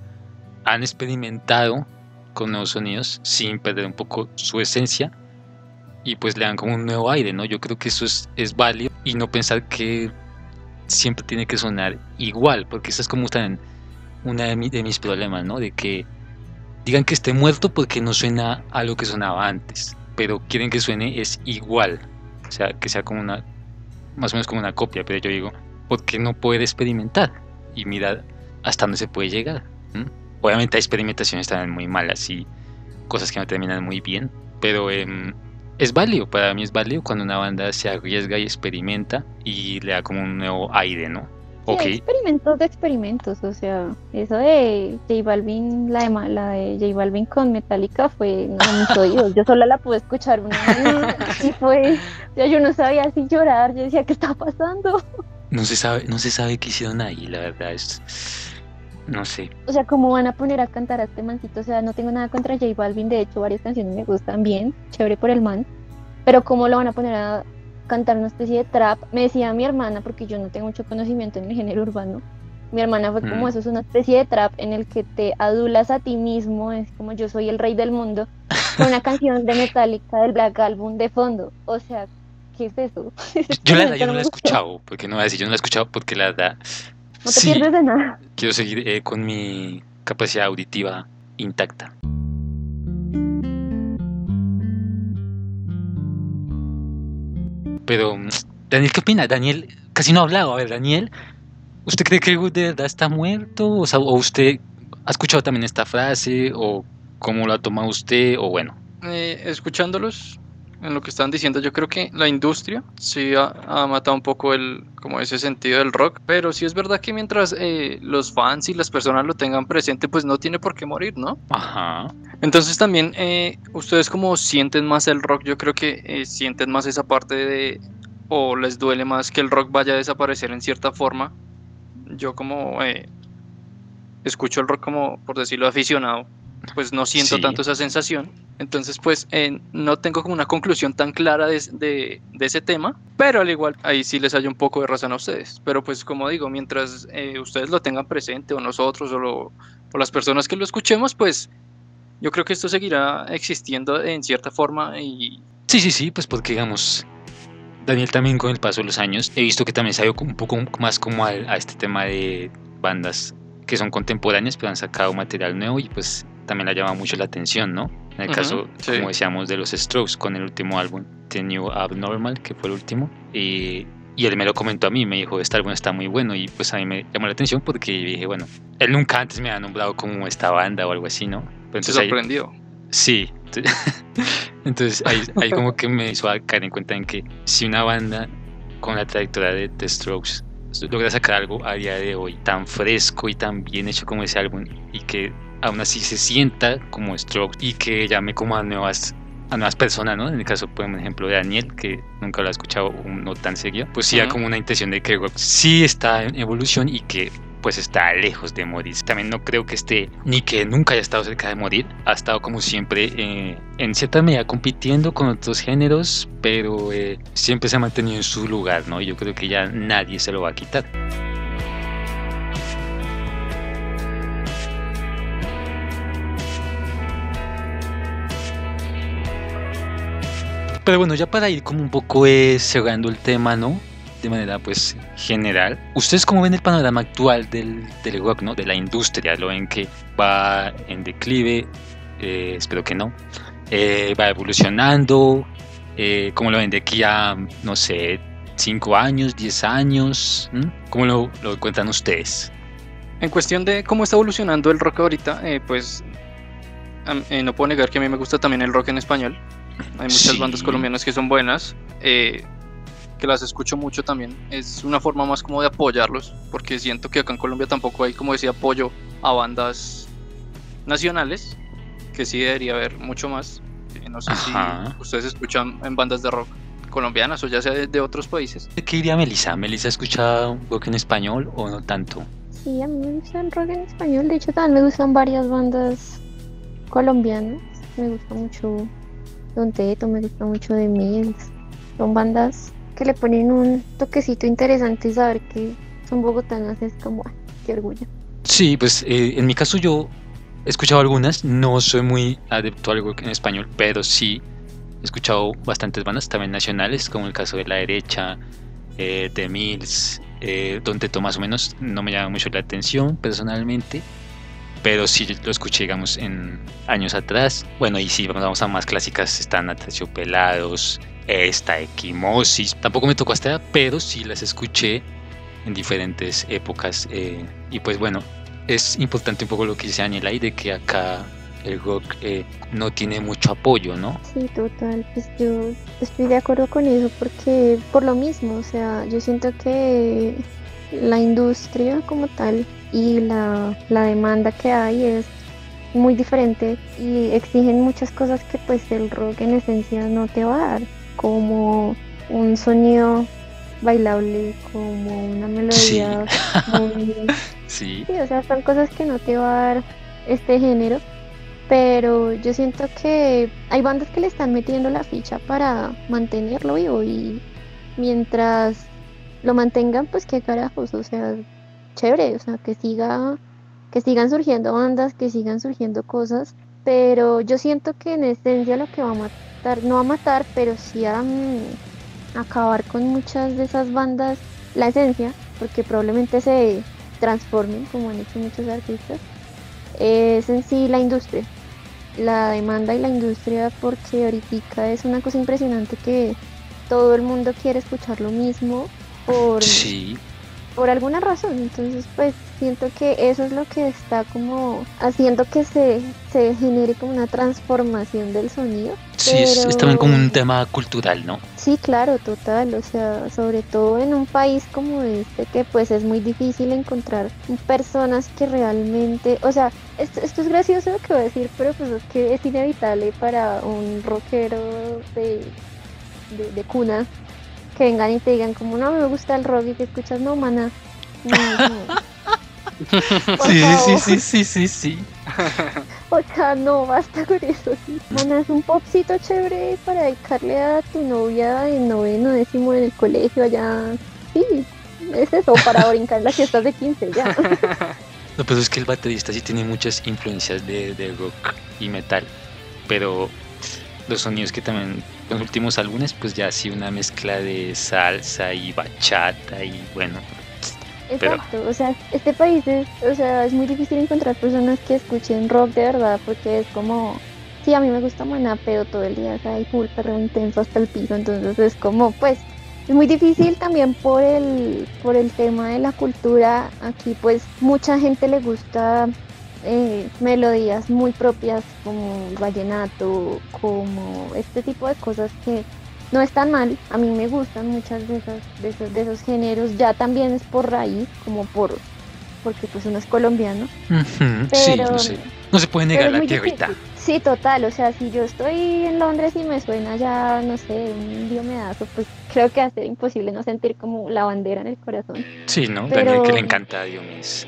han experimentado con nuevos sonidos sin perder un poco su esencia y pues le dan como un nuevo aire, ¿no? Yo creo que eso es, es válido y no pensar que siempre tiene que sonar igual, porque eso es como también una de, de mis problemas, ¿no? De que digan que esté muerto porque no suena a lo que sonaba antes, pero quieren que suene es igual, o sea, que sea como una, más o menos como una copia, pero yo digo, ¿por qué no poder experimentar y mirar hasta dónde se puede llegar? Obviamente hay experimentaciones también muy malas y cosas que no terminan muy bien, pero em, es válido, para mí es válido cuando una banda se arriesga y experimenta y le da como un nuevo aire, ¿no? Sí, Ok, hay experimentos de experimentos, o sea, eso de J Balvin, la de, la de J Balvin con Metallica fue, no, mis oídos, yo solo la pude escuchar una vez y fue, o sea, yo no sabía si llorar, yo decía, ¿qué está pasando? no se sabe, no se sabe qué hicieron ahí, la verdad es, no sé, O sea, ¿cómo van a poner a cantar a este mancito? O sea, no tengo nada contra J Balvin, de hecho, varias canciones me gustan bien, chévere por el man, pero ¿cómo lo van a poner a cantar una especie de trap? Me decía mi hermana, porque yo no tengo mucho conocimiento en el género urbano, mi hermana fue como Mm. eso es una especie de trap en el que te adulas a ti mismo, es como yo soy el rey del mundo, con una canción de Metallica del Black Album de fondo. O sea, ¿qué es eso? yo la verdad yo no la he escuchado, porque no voy a decir, yo no la he escuchado porque la verdad, No te sí, pierdes de nada. quiero seguir eh, con mi capacidad auditiva intacta. Pero, Daniel, ¿qué opina? Daniel casi no ha hablado. A ver, Daniel, ¿usted cree que Good de verdad está muerto? O, sea, ¿o usted ha escuchado también esta frase? ¿O cómo lo ha tomado usted? O bueno, Eh, escuchándolos en lo que están diciendo, yo creo que la industria sí ha, ha matado un poco el, como ese sentido del rock, pero sí es verdad que mientras eh, los fans y las personas lo tengan presente, pues no tiene por qué morir, ¿no? ajá. Entonces también eh, ustedes como sienten más el rock, yo creo que eh, sienten más esa parte de, o les duele más que el rock vaya a desaparecer en cierta forma. Yo como eh, escucho el rock como, por decirlo, aficionado, pues no siento Sí. tanto esa sensación. Entonces pues eh, no tengo como una conclusión tan clara de, ese tema, pero al igual ahí sí les hay un poco de razón a ustedes. Pero pues como digo, mientras eh, ustedes lo tengan presente o nosotros o, lo- o las personas que lo escuchemos, pues yo creo que esto seguirá existiendo en cierta forma y Sí, sí, sí, pues porque digamos, Daniel también con el paso de los años, he visto que también se ha ido un poco más como a, este tema de bandas que son contemporáneas, pero han sacado material nuevo y pues también le ha llamado mucho la atención, ¿no? En el caso, sí. como decíamos, de los Strokes con el último álbum, The New Abnormal, que fue el último, y, y él me lo comentó a mí, me dijo, este álbum está muy bueno y pues a mí me llamó la atención porque dije, bueno, él nunca antes me había nombrado como esta banda o algo así, ¿no? Pero se ahí- sorprendió. Sí. Entonces ahí, ahí como que me hizo caer en cuenta en que si una banda con la trayectoria de The Strokes logra sacar algo a día de hoy tan fresco y tan bien hecho como ese álbum y que aún así se sienta como Strokes y que llame como a nuevas a nuevas personas, ¿no? En el caso, por ejemplo, de Daniel, que nunca lo ha escuchado no tan seguido, pues sí da Ujú. como una intención de que rock sí está en evolución y que pues está lejos de morir. También no creo que esté ni que nunca haya estado cerca de morir. Ha estado como siempre eh, en cierta medida compitiendo con otros géneros, pero eh, siempre se ha mantenido en su lugar, ¿no? Yo creo que ya nadie se lo va a quitar. Pero bueno, ya para ir como un poco eh, cerrando el tema, ¿no? De manera pues general. ¿Ustedes cómo ven el panorama actual del, del rock, ¿no? De la industria. ¿Lo ven que va en declive? Eh, espero que no. Eh, va evolucionando. Eh, ¿Cómo lo ven de aquí a, no sé, 5 años, 10 años? ¿Mm? ¿Cómo lo, lo cuentan ustedes? En cuestión de cómo está evolucionando el rock ahorita, pues no puedo negar que a mí me gusta también el rock en español. Hay muchas Sí. bandas colombianas que son buenas, eh, que las escucho mucho también. Es una forma más como de apoyarlos, porque siento que acá en Colombia tampoco hay, como decía, apoyo a bandas nacionales, que sí debería haber mucho más. Eh, no sé Ajá. si ustedes escuchan en bandas de rock colombianas o ya sea de, de otros países. ¿Qué diría Melissa? ¿Melissa ha escuchado rock en español o no tanto? Sí, a mí me gusta el rock en español. De hecho, también me gustan varias bandas colombianas. Me gusta mucho Don Teto, me gusta mucho The Mills. Son bandas que le ponen un toquecito interesante y saber que son bogotanas es como, ¡ay, qué orgullo! Sí, pues eh, en mi caso yo he escuchado algunas, no soy muy adepto al rock en español, pero sí he escuchado bastantes bandas también nacionales, como el caso de La Derecha, eh, The Mills, eh, Don Teto más o menos, no me llama mucho la atención personalmente, pero sí lo escuché, digamos, en años atrás. Bueno, y si vamos a más clásicas, están Pelados, está Equimosis, tampoco me tocó hasta, pero sí las escuché en diferentes épocas. eh, y pues bueno, es importante un poco lo que dice Daniela y de que acá el rock eh, no tiene mucho apoyo, ¿no? Sí, total, pues yo estoy de acuerdo con eso porque por lo mismo, o sea, yo siento que la industria como tal y la, la demanda que hay es muy diferente y exigen muchas cosas que pues el rock en esencia no te va a dar, como un sonido bailable, como una melodía muy Sí, Sí, o sea, son cosas que no te va a dar este género, pero yo siento que hay bandas que le están metiendo la ficha para mantenerlo vivo y mientras lo mantengan, pues qué carajos, o sea, chévere, o sea, que siga, que sigan surgiendo bandas, que sigan surgiendo cosas, pero yo siento que en esencia lo que va a matar, no a matar, pero sí a mm, acabar con muchas de esas bandas, la esencia, porque probablemente se transformen, como han hecho muchos artistas, es en sí la industria, la demanda y la industria, porque ahorita es una cosa impresionante que todo el mundo quiere escuchar lo mismo por, sí, por alguna razón. Entonces, pues siento que eso es lo que está como haciendo que se, se genere como una transformación del sonido. sí, es, es también como un tema cultural, ¿no? Sí, claro, total, o sea, sobre todo en un país como este que pues es muy difícil encontrar personas que realmente, o sea, esto, esto es gracioso lo que voy a decir, pero pues es que es inevitable para un rockero de, de, de cuna que vengan y te digan como no me gusta el rock y que escuchas no mana. No, no. Por favor. sí, sí, sí. O sea, no, basta con eso. Sí. Mana, es un popcito chévere para dedicarle a tu novia en noveno, décimo en el colegio allá. Sí, es eso, para brincar las fiestas de 15 ya. Lo peor es que el baterista sí tiene muchas influencias de, de rock y metal, pero los sonidos que también los últimos álbumes, pues ya sí una mezcla de salsa y bachata y bueno, Pero- Exacto, o sea, este país es, o sea, es muy difícil encontrar personas que escuchen rock de verdad, porque es como, sí, a mí me gusta Maná, pero todo el día está ahí full perro intenso hasta el piso, entonces es como, pues, es muy difícil también por el, por el tema de la cultura, aquí pues mucha gente le gusta eh, melodías muy propias como el vallenato, como este tipo de cosas que no están mal, a mí me gustan muchas de esas, de esos, de esos géneros, ya también es por raíz, como por, porque pues uno es colombiano, ujú, sí, pero, no sé, no se puede negar la difícil. Sí, total, o sea, si yo estoy en Londres y me suena ya, no sé, un diomedazo, pues creo que va a ser imposible no sentir como la bandera en el corazón. Sí, ¿no? Pero- Daniel que le encanta a Diomedes.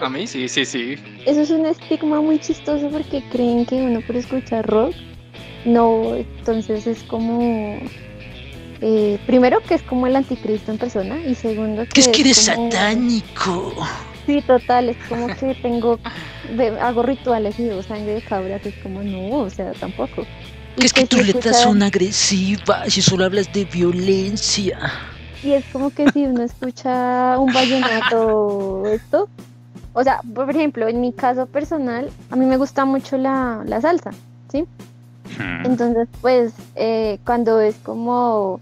A mí sí, sí, sí. Eso es un estigma muy chistoso porque creen que uno por escuchar rock, no, entonces es como, eh, primero que es como el anticristo en persona y segundo que, Que es que eres como- satánico. Sí, total, es como que tengo, hago rituales y bebo sangre de cabras, es como no, o sea, tampoco. Que es que tus letras escucha- son agresivas y solo hablas de violencia. Y es como que si uno escucha un vallenato esto, o sea, por ejemplo, en mi caso personal, a mí me gusta mucho la, la salsa, ¿sí? Hmm. Entonces, pues, eh, cuando es como,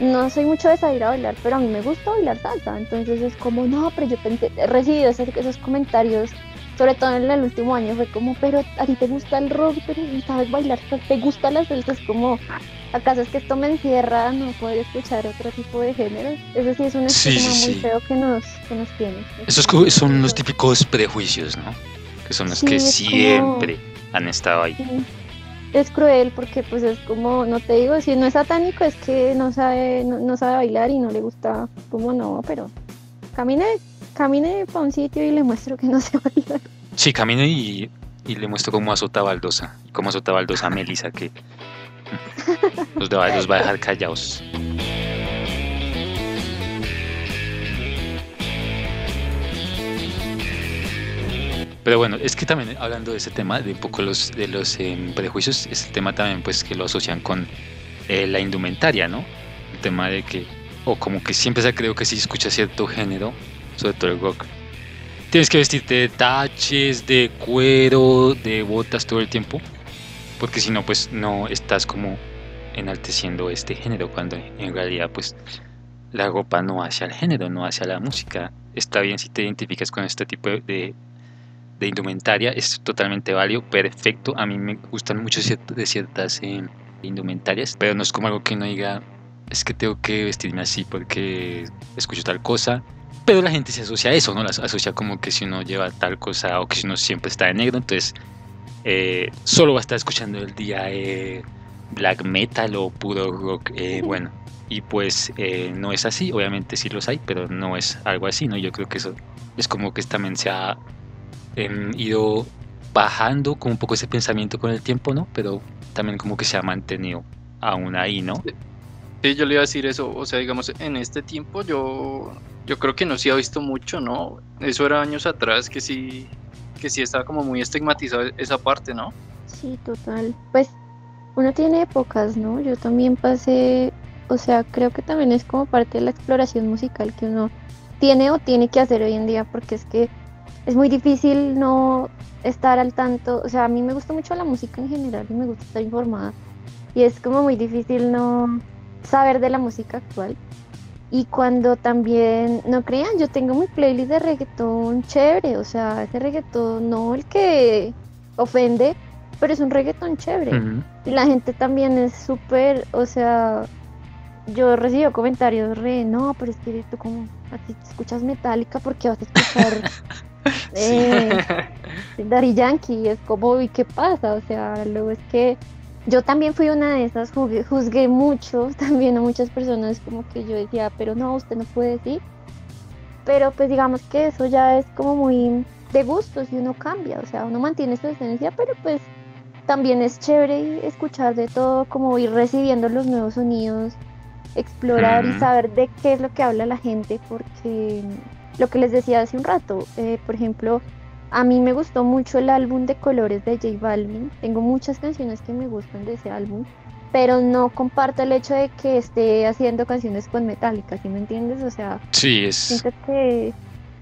no soy mucho de salir a bailar, pero a mí me gusta bailar salsa, entonces es como, no, pero yo pensé, he recibido esos, esos comentarios, sobre todo en el último año, fue como, pero a ti te gusta el rock, pero sabes bailar, te gusta la salsa, es como, ¿acaso es que esto me encierra a no poder escuchar otro tipo de géneros? Eso sí es un estigma sí, muy sí. feo que nos, que nos tiene. Esos co- son los típicos prejuicios, ¿no? Que son los que es como- siempre han estado ahí. Es cruel porque pues es como, no te digo, si no es satánico es que no sabe, no, no sabe bailar y no le gusta, como no, pero camine, camine para un sitio y le muestro que no sé bailar. Sí, camino y, y le muestro cómo azota Baldosa. Cómo azota Baldosa a Melissa, que los, va- los va a dejar callados. Pero bueno, es que también hablando de ese tema, de un poco los, de los em, prejuicios, es el tema también pues que lo asocian con eh, la indumentaria, ¿no? El tema de que, o como que siempre se ha creído que si escuchas cierto género, sobre todo el rock, tienes que vestirte de taches, de cuero, de botas todo el tiempo, porque si no, pues no estás como enalteciendo este género, cuando en realidad pues la ropa no hace al género, no hace a la música. Está bien si te identificas con este tipo de, de, indumentaria, es totalmente válido, perfecto. A mí me gustan mucho de ciertas eh, indumentarias, pero no es como algo que no diga, es que tengo que vestirme así porque escucho tal cosa. Pero la gente se asocia a eso, ¿no? Las asocia como que si uno lleva tal cosa o que si uno siempre está de negro, entonces eh, solo va a estar escuchando el día eh, black metal o puro rock, eh, bueno. Y pues eh, no es así, obviamente sí los hay, pero no es algo así, ¿no? Yo creo que eso es como que también se ha em, ido bajando como un poco ese pensamiento con el tiempo, ¿no? Pero también como que se ha mantenido aún ahí, ¿no? Sí, yo le iba a decir eso, o sea, digamos, en este tiempo yo, yo creo que no se ha visto mucho, ¿no? Eso era años atrás que sí, que sí estaba como muy estigmatizado esa parte, ¿no? Sí, total. Pues uno tiene épocas, ¿no? Yo también pasé, o sea, creo que también es como parte de la exploración musical que uno tiene o tiene que hacer hoy en día, porque es que es muy difícil no estar al tanto, o sea, a mí me gusta mucho la música en general y me gusta estar informada, y es como muy difícil no saber de la música actual. Y cuando también, no crean, yo tengo mi playlist de reggaetón chévere, o sea, ese reggaetón, no el que ofende, pero es un reggaetón chévere. Y la gente también es súper, o sea, yo recibo comentarios re, no, pero es que tú como, a ti te escuchas Metallica porque vas a escuchar eh, Daddy Yankee, es como, ¿y qué pasa? O sea, luego es que yo también fui una de esas, juzgué, juzgué mucho también a muchas personas, como que yo decía, pero no, usted no puede decir. Pero pues digamos que eso ya es como muy de gustos y uno cambia, o sea, uno mantiene su esencia, pero pues también es chévere escuchar de todo, como ir recibiendo los nuevos sonidos, explorar y saber de qué es lo que habla la gente, porque lo que les decía hace un rato, eh, por ejemplo, a mí me gustó mucho el álbum de colores de J Balvin, tengo muchas canciones que me gustan de ese álbum, pero no comparto el hecho de que esté haciendo canciones con Metallica, ¿sí me entiendes? O sea, Sí, es... siento que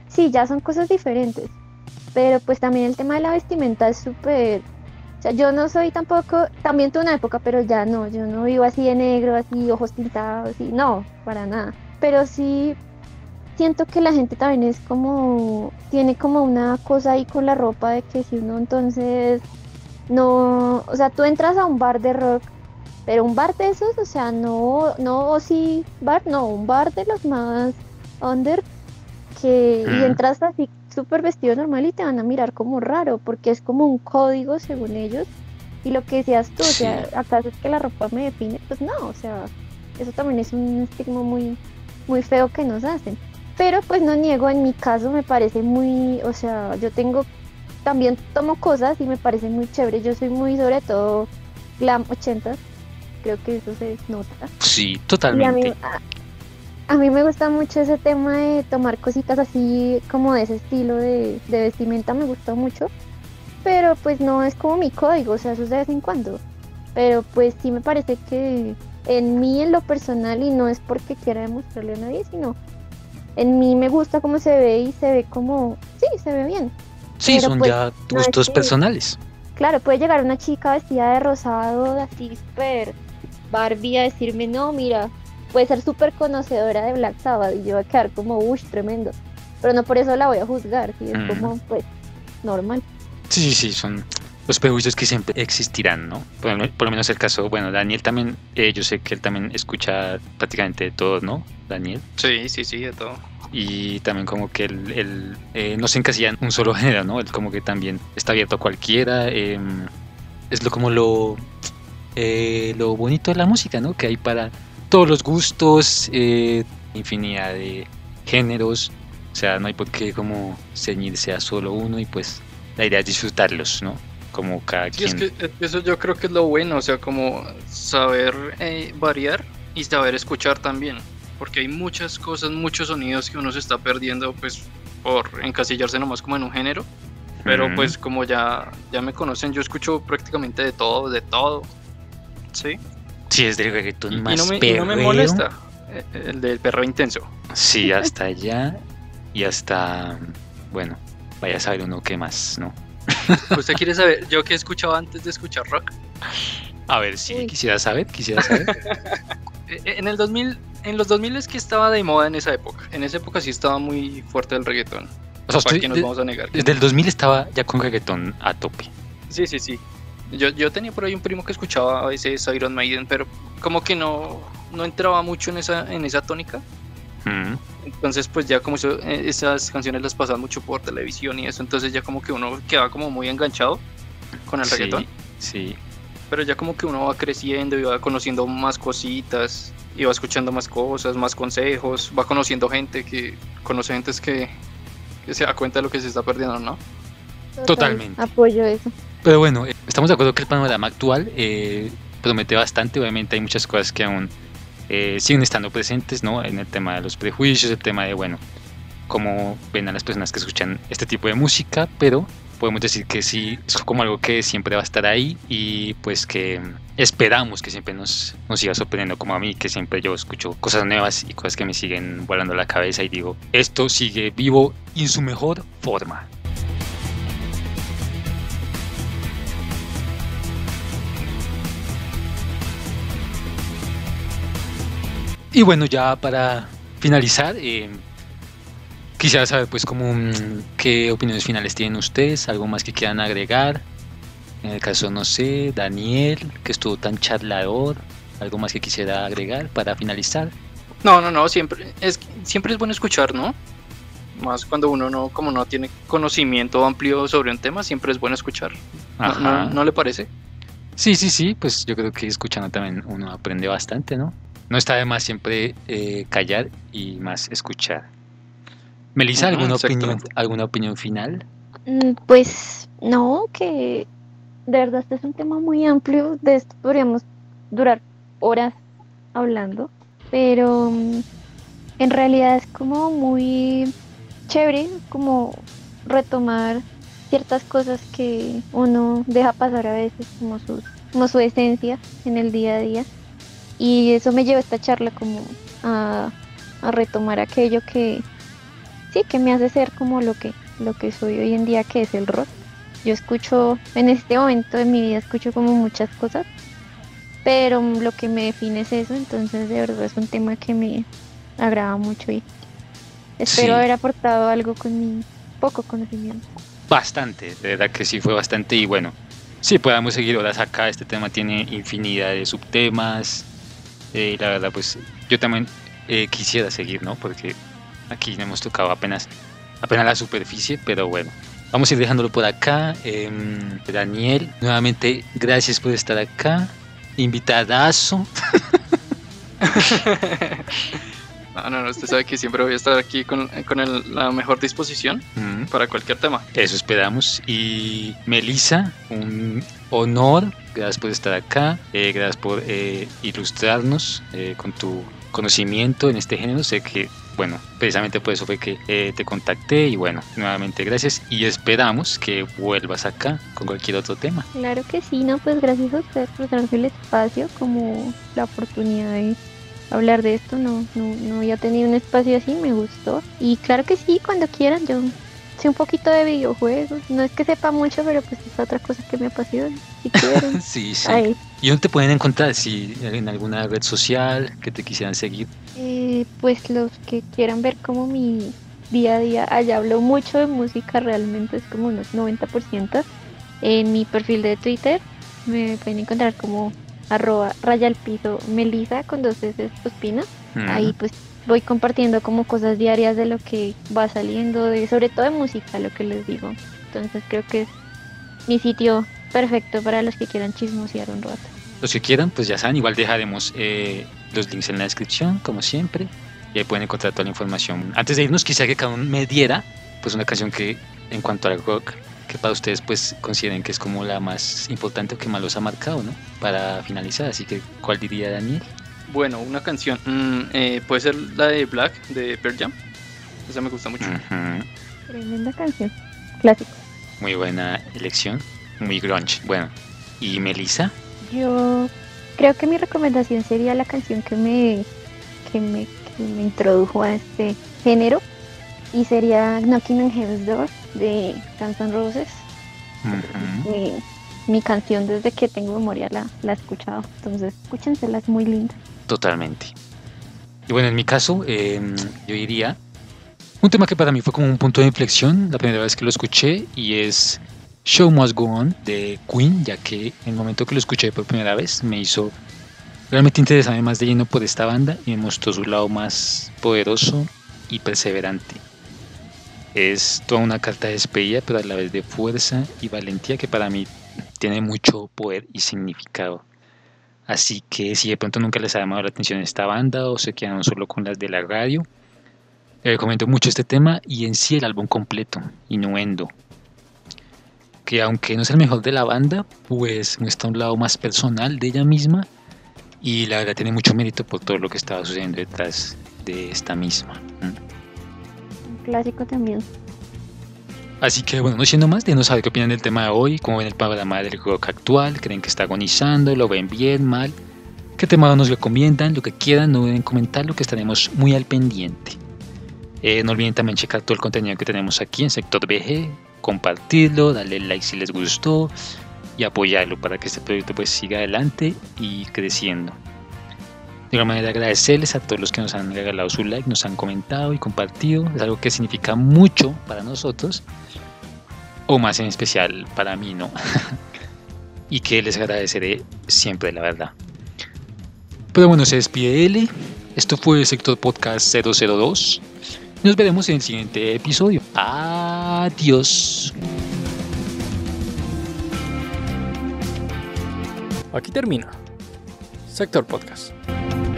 sí, ya son cosas diferentes. Pero pues también el tema de la vestimenta es súper... O sea, yo no soy tampoco... También tuve una época, pero ya no. Yo no vivo así de negro, así, ojos pintados, y no, para nada. Pero sí siento que la gente también es como... Tiene como una cosa ahí con la ropa de que si uno entonces... No... O sea, tú entras a un bar de rock pero un bar de esos, o sea, no, no, sí, bar, no, un bar de los más under, que y Mm. entras así súper vestido normal y te van a mirar como raro, porque es como un código según ellos. Y lo que decías tú, o sea, acaso es que la ropa me define, pues no, o sea, eso también es un estigma muy, muy feo que nos hacen. Pero pues no niego, en mi caso me parece muy, o sea, yo tengo, también tomo cosas y me parece muy chévere. Yo soy muy, sobre todo, glam 80 creo que eso se nota. Sí, totalmente. A mí me gusta mucho ese tema de tomar cositas así como de ese estilo de, vestimenta, me gusta mucho. Pero pues no es como mi código, o sea, eso es de vez en cuando. Pero pues sí me parece que en mí, en lo personal, y no es porque quiera demostrarle a nadie, sino en mí me gusta cómo se ve y se ve como, sí, se ve bien. Sí, son pues, ya gustos personales. Claro, puede llegar una chica vestida de rosado, así súper Barbie a decirme, no, mira, puede ser súper conocedora de Black Sabbath y yo voy a quedar como, uff, tremendo. Pero no por eso la voy a juzgar, ¿sí? es mm. como, pues, normal. Sí, sí, sí, son los prejuicios que siempre existirán, ¿no? Por, lo menos el caso, bueno, Daniel también, eh, yo sé que él también escucha prácticamente de todo, ¿no? Daniel. Sí, sí, sí, de todo. Y también como que él, eh, no se encasilla en un solo género, ¿no? Él como que también está abierto a cualquiera. Em, es lo como lo, eh, lo bonito de la música, ¿no? Que hay para todos los gustos, eh, infinidad de géneros, o sea, no hay por qué como ceñirse a solo uno y pues la idea es disfrutarlos, ¿no? Como cada quien. Es que eso yo creo que es lo bueno, o sea, como saber eh, variar y saber escuchar también, porque hay muchas cosas, muchos sonidos que uno se está perdiendo pues por encasillarse nomás como en un género. Pero pues como ya, ya me conocen, yo escucho prácticamente de todo, de todo. ¿Sí? Sí, es del reggaetón más y no, me, y no me molesta eh, el del perro intenso. Sí, hasta allá y hasta, bueno, vaya a saber uno qué más, ¿no? ¿Usted quiere saber yo qué he escuchado antes de escuchar rock? A ver, sí, quisiera saber, quisiera saber. Eh, en el 2000, en los 2000 es que estaba de moda en esa época. En esa época sí estaba muy fuerte el reggaetón. O sea, ¿para nos vamos a negar? Desde el 2000 estaba ya con reggaetón a tope. Sí, sí, sí. Yo, yo tenía por ahí un primo que escuchaba a veces Iron Maiden, pero como que no, no entraba mucho en esa, en esa tónica. Mm. Entonces, pues ya como eh, esas canciones las pasaban mucho por televisión y eso, entonces ya como que uno quedaba como muy enganchado con el sí, reggaetón. Sí. Pero ya como que uno va creciendo y va conociendo más cositas, y va escuchando más cosas, más consejos, va conociendo gente que conoce gente que, que se da cuenta de lo que se está perdiendo, ¿no? Totalmente. Apoyo eso. Pero bueno, eh, estamos de acuerdo que el panorama actual eh, promete bastante. Obviamente hay muchas cosas que aún eh, siguen estando presentes, ¿no? En el tema de los prejuicios, el tema de, bueno, cómo ven a las personas que escuchan este tipo de música, pero podemos decir que sí, es como algo que siempre va a estar ahí y pues que esperamos que siempre nos, nos siga sorprendiendo como a mí, que siempre yo escucho cosas nuevas y cosas que me siguen volando la cabeza y digo, esto sigue vivo en su mejor forma. Y bueno, ya para finalizar, eh, quisiera saber pues como mm, qué opiniones finales tienen ustedes, algo más que quieran agregar. En el caso, no sé, Daniel, que estuvo tan charlador, algo más que quisiera agregar para finalizar. No, no, no, siempre es, siempre es bueno escuchar, ¿no? Más cuando uno no, como no tiene conocimiento amplio sobre un tema, siempre es bueno escuchar. ¿No, no le parece? Sí, sí, sí, pues yo creo que escuchando también uno aprende bastante, ¿no? No está de más siempre eh, callar y más escuchar. Melissa, ¿alguna, opinión, ¿alguna opinión final? Mm, pues no, que de verdad este es un tema muy amplio, de esto podríamos durar horas hablando, pero mm, en realidad es como muy chévere como retomar ciertas cosas que uno deja pasar a veces como, como su esencia en el día a día y eso me lleva esta charla como a, retomar aquello que sí, que me hace ser como lo que, lo que soy hoy en día, que es el rock. Yo escucho, en este momento de mi vida escucho como muchas cosas, pero lo que me define es eso, entonces de verdad es un tema que me agrada mucho y espero haber aportado algo con mi poco conocimiento. Bastante, de verdad que sí fue bastante y bueno, sí podamos seguir horas acá, este tema tiene infinidad de subtemas, eh, la verdad, pues yo también eh, quisiera seguir, ¿no? Porque aquí hemos tocado apenas apenas la superficie, pero bueno. Vamos a ir dejándolo por acá. Em, Daniel, nuevamente gracias por estar acá. Invitadazo. No, no, no, usted sabe que siempre voy a estar aquí con, con el- la mejor disposición Mm, para cualquier tema. Eso esperamos. Y Melissa, un honor. Gracias por estar acá. eh, gracias por eh, ilustrarnos eh, con tu conocimiento en este género. Sé que, bueno, precisamente por eso fue que eh, te contacté. Y bueno, nuevamente gracias. Y esperamos que vuelvas acá con cualquier otro tema. Claro que sí, no, pues gracias a ustedes por darme el espacio, como la oportunidad de hablar de esto, no, no, no había tenido un espacio así, me gustó. Y claro que sí, cuando quieran, yo sé un poquito de videojuegos, no es que sepa mucho, pero pues es otra cosa que me apasiona, si quieren. Sí, sí. Ahí. ¿Y dónde te pueden encontrar? Si en alguna red social que te quisieran seguir. Eh, pues los que quieran ver como mi día a día, allá hablo mucho de música, realmente es como unos 90%. En mi perfil de Twitter me pueden encontrar como arroba raya al piso melisa con dos veces Ospina. Mm. Ahí pues voy compartiendo como cosas diarias de lo que va saliendo, de sobre todo de música, lo que les digo. Entonces creo que es mi sitio perfecto para los que quieran chismosear un rato. Los que quieran, pues ya saben, igual dejaremos eh, los links en la descripción, como siempre, y ahí pueden encontrar toda la información. Antes de irnos, quisiera que cada uno me diera pues una canción que, en cuanto al rock, que para ustedes pues consideren que es como la más importante o que más los ha marcado, ¿no? Para finalizar, así que, ¿cuál diría Daniel? Bueno, una canción. mm, eh, puede ser la de Black de Pearl Jam. Esa me gusta mucho. Tremenda canción, clásico. Muy buena elección, muy grunge. Bueno, ¿y Melissa? Yo creo que mi recomendación sería la canción que me, que me, que me introdujo a este género y sería Knocking on Heaven's Door de Guns N' Roses. Mi, mi canción desde que tengo memoria la, la he escuchado, entonces escúchensela, es muy linda. Totalmente. Y bueno, en mi caso, eh, yo diría un tema que para mí fue como un punto de inflexión la primera vez que lo escuché y es Show Must Go On de Queen, ya que en el momento que lo escuché por primera vez me hizo realmente interesarme más de lleno por esta banda y me mostró su lado más poderoso y perseverante. Es toda una carta de despedida, pero a la vez de fuerza y valentía que para mí tiene mucho poder y significado. Así que si de pronto nunca les ha llamado la atención esta banda o se quedaron solo con las de la radio, les recomiendo mucho este tema y en sí el álbum completo, Innuendo. Que aunque no es el mejor de la banda, pues muestra un lado más personal de ella misma y la verdad tiene mucho mérito por todo lo que estaba sucediendo detrás de esta misma. ¿Mm? Clásico también. Así que bueno, no siendo más, déjenos saber qué opinan del tema de hoy, cómo ven el panorama del rock actual, creen que está agonizando, lo ven bien, mal, qué tema nos recomiendan, lo que quieran, no deben comentarlo, que estaremos muy al pendiente. Eh, no olviden también checar todo el contenido que tenemos aquí en Sector BG, compartirlo, darle like si les gustó y apoyarlo para que este proyecto pues siga adelante y creciendo. De igual manera agradecerles a todos los que nos han regalado su like, nos han comentado y compartido. Es algo que significa mucho para nosotros. O más en especial para mí, ¿no? y que les agradeceré siempre, la verdad. Pero bueno, se despide L. Esto fue Sector Podcast 002. Nos veremos en el siguiente episodio. Adiós. Aquí termina Sector Podcast. Bye.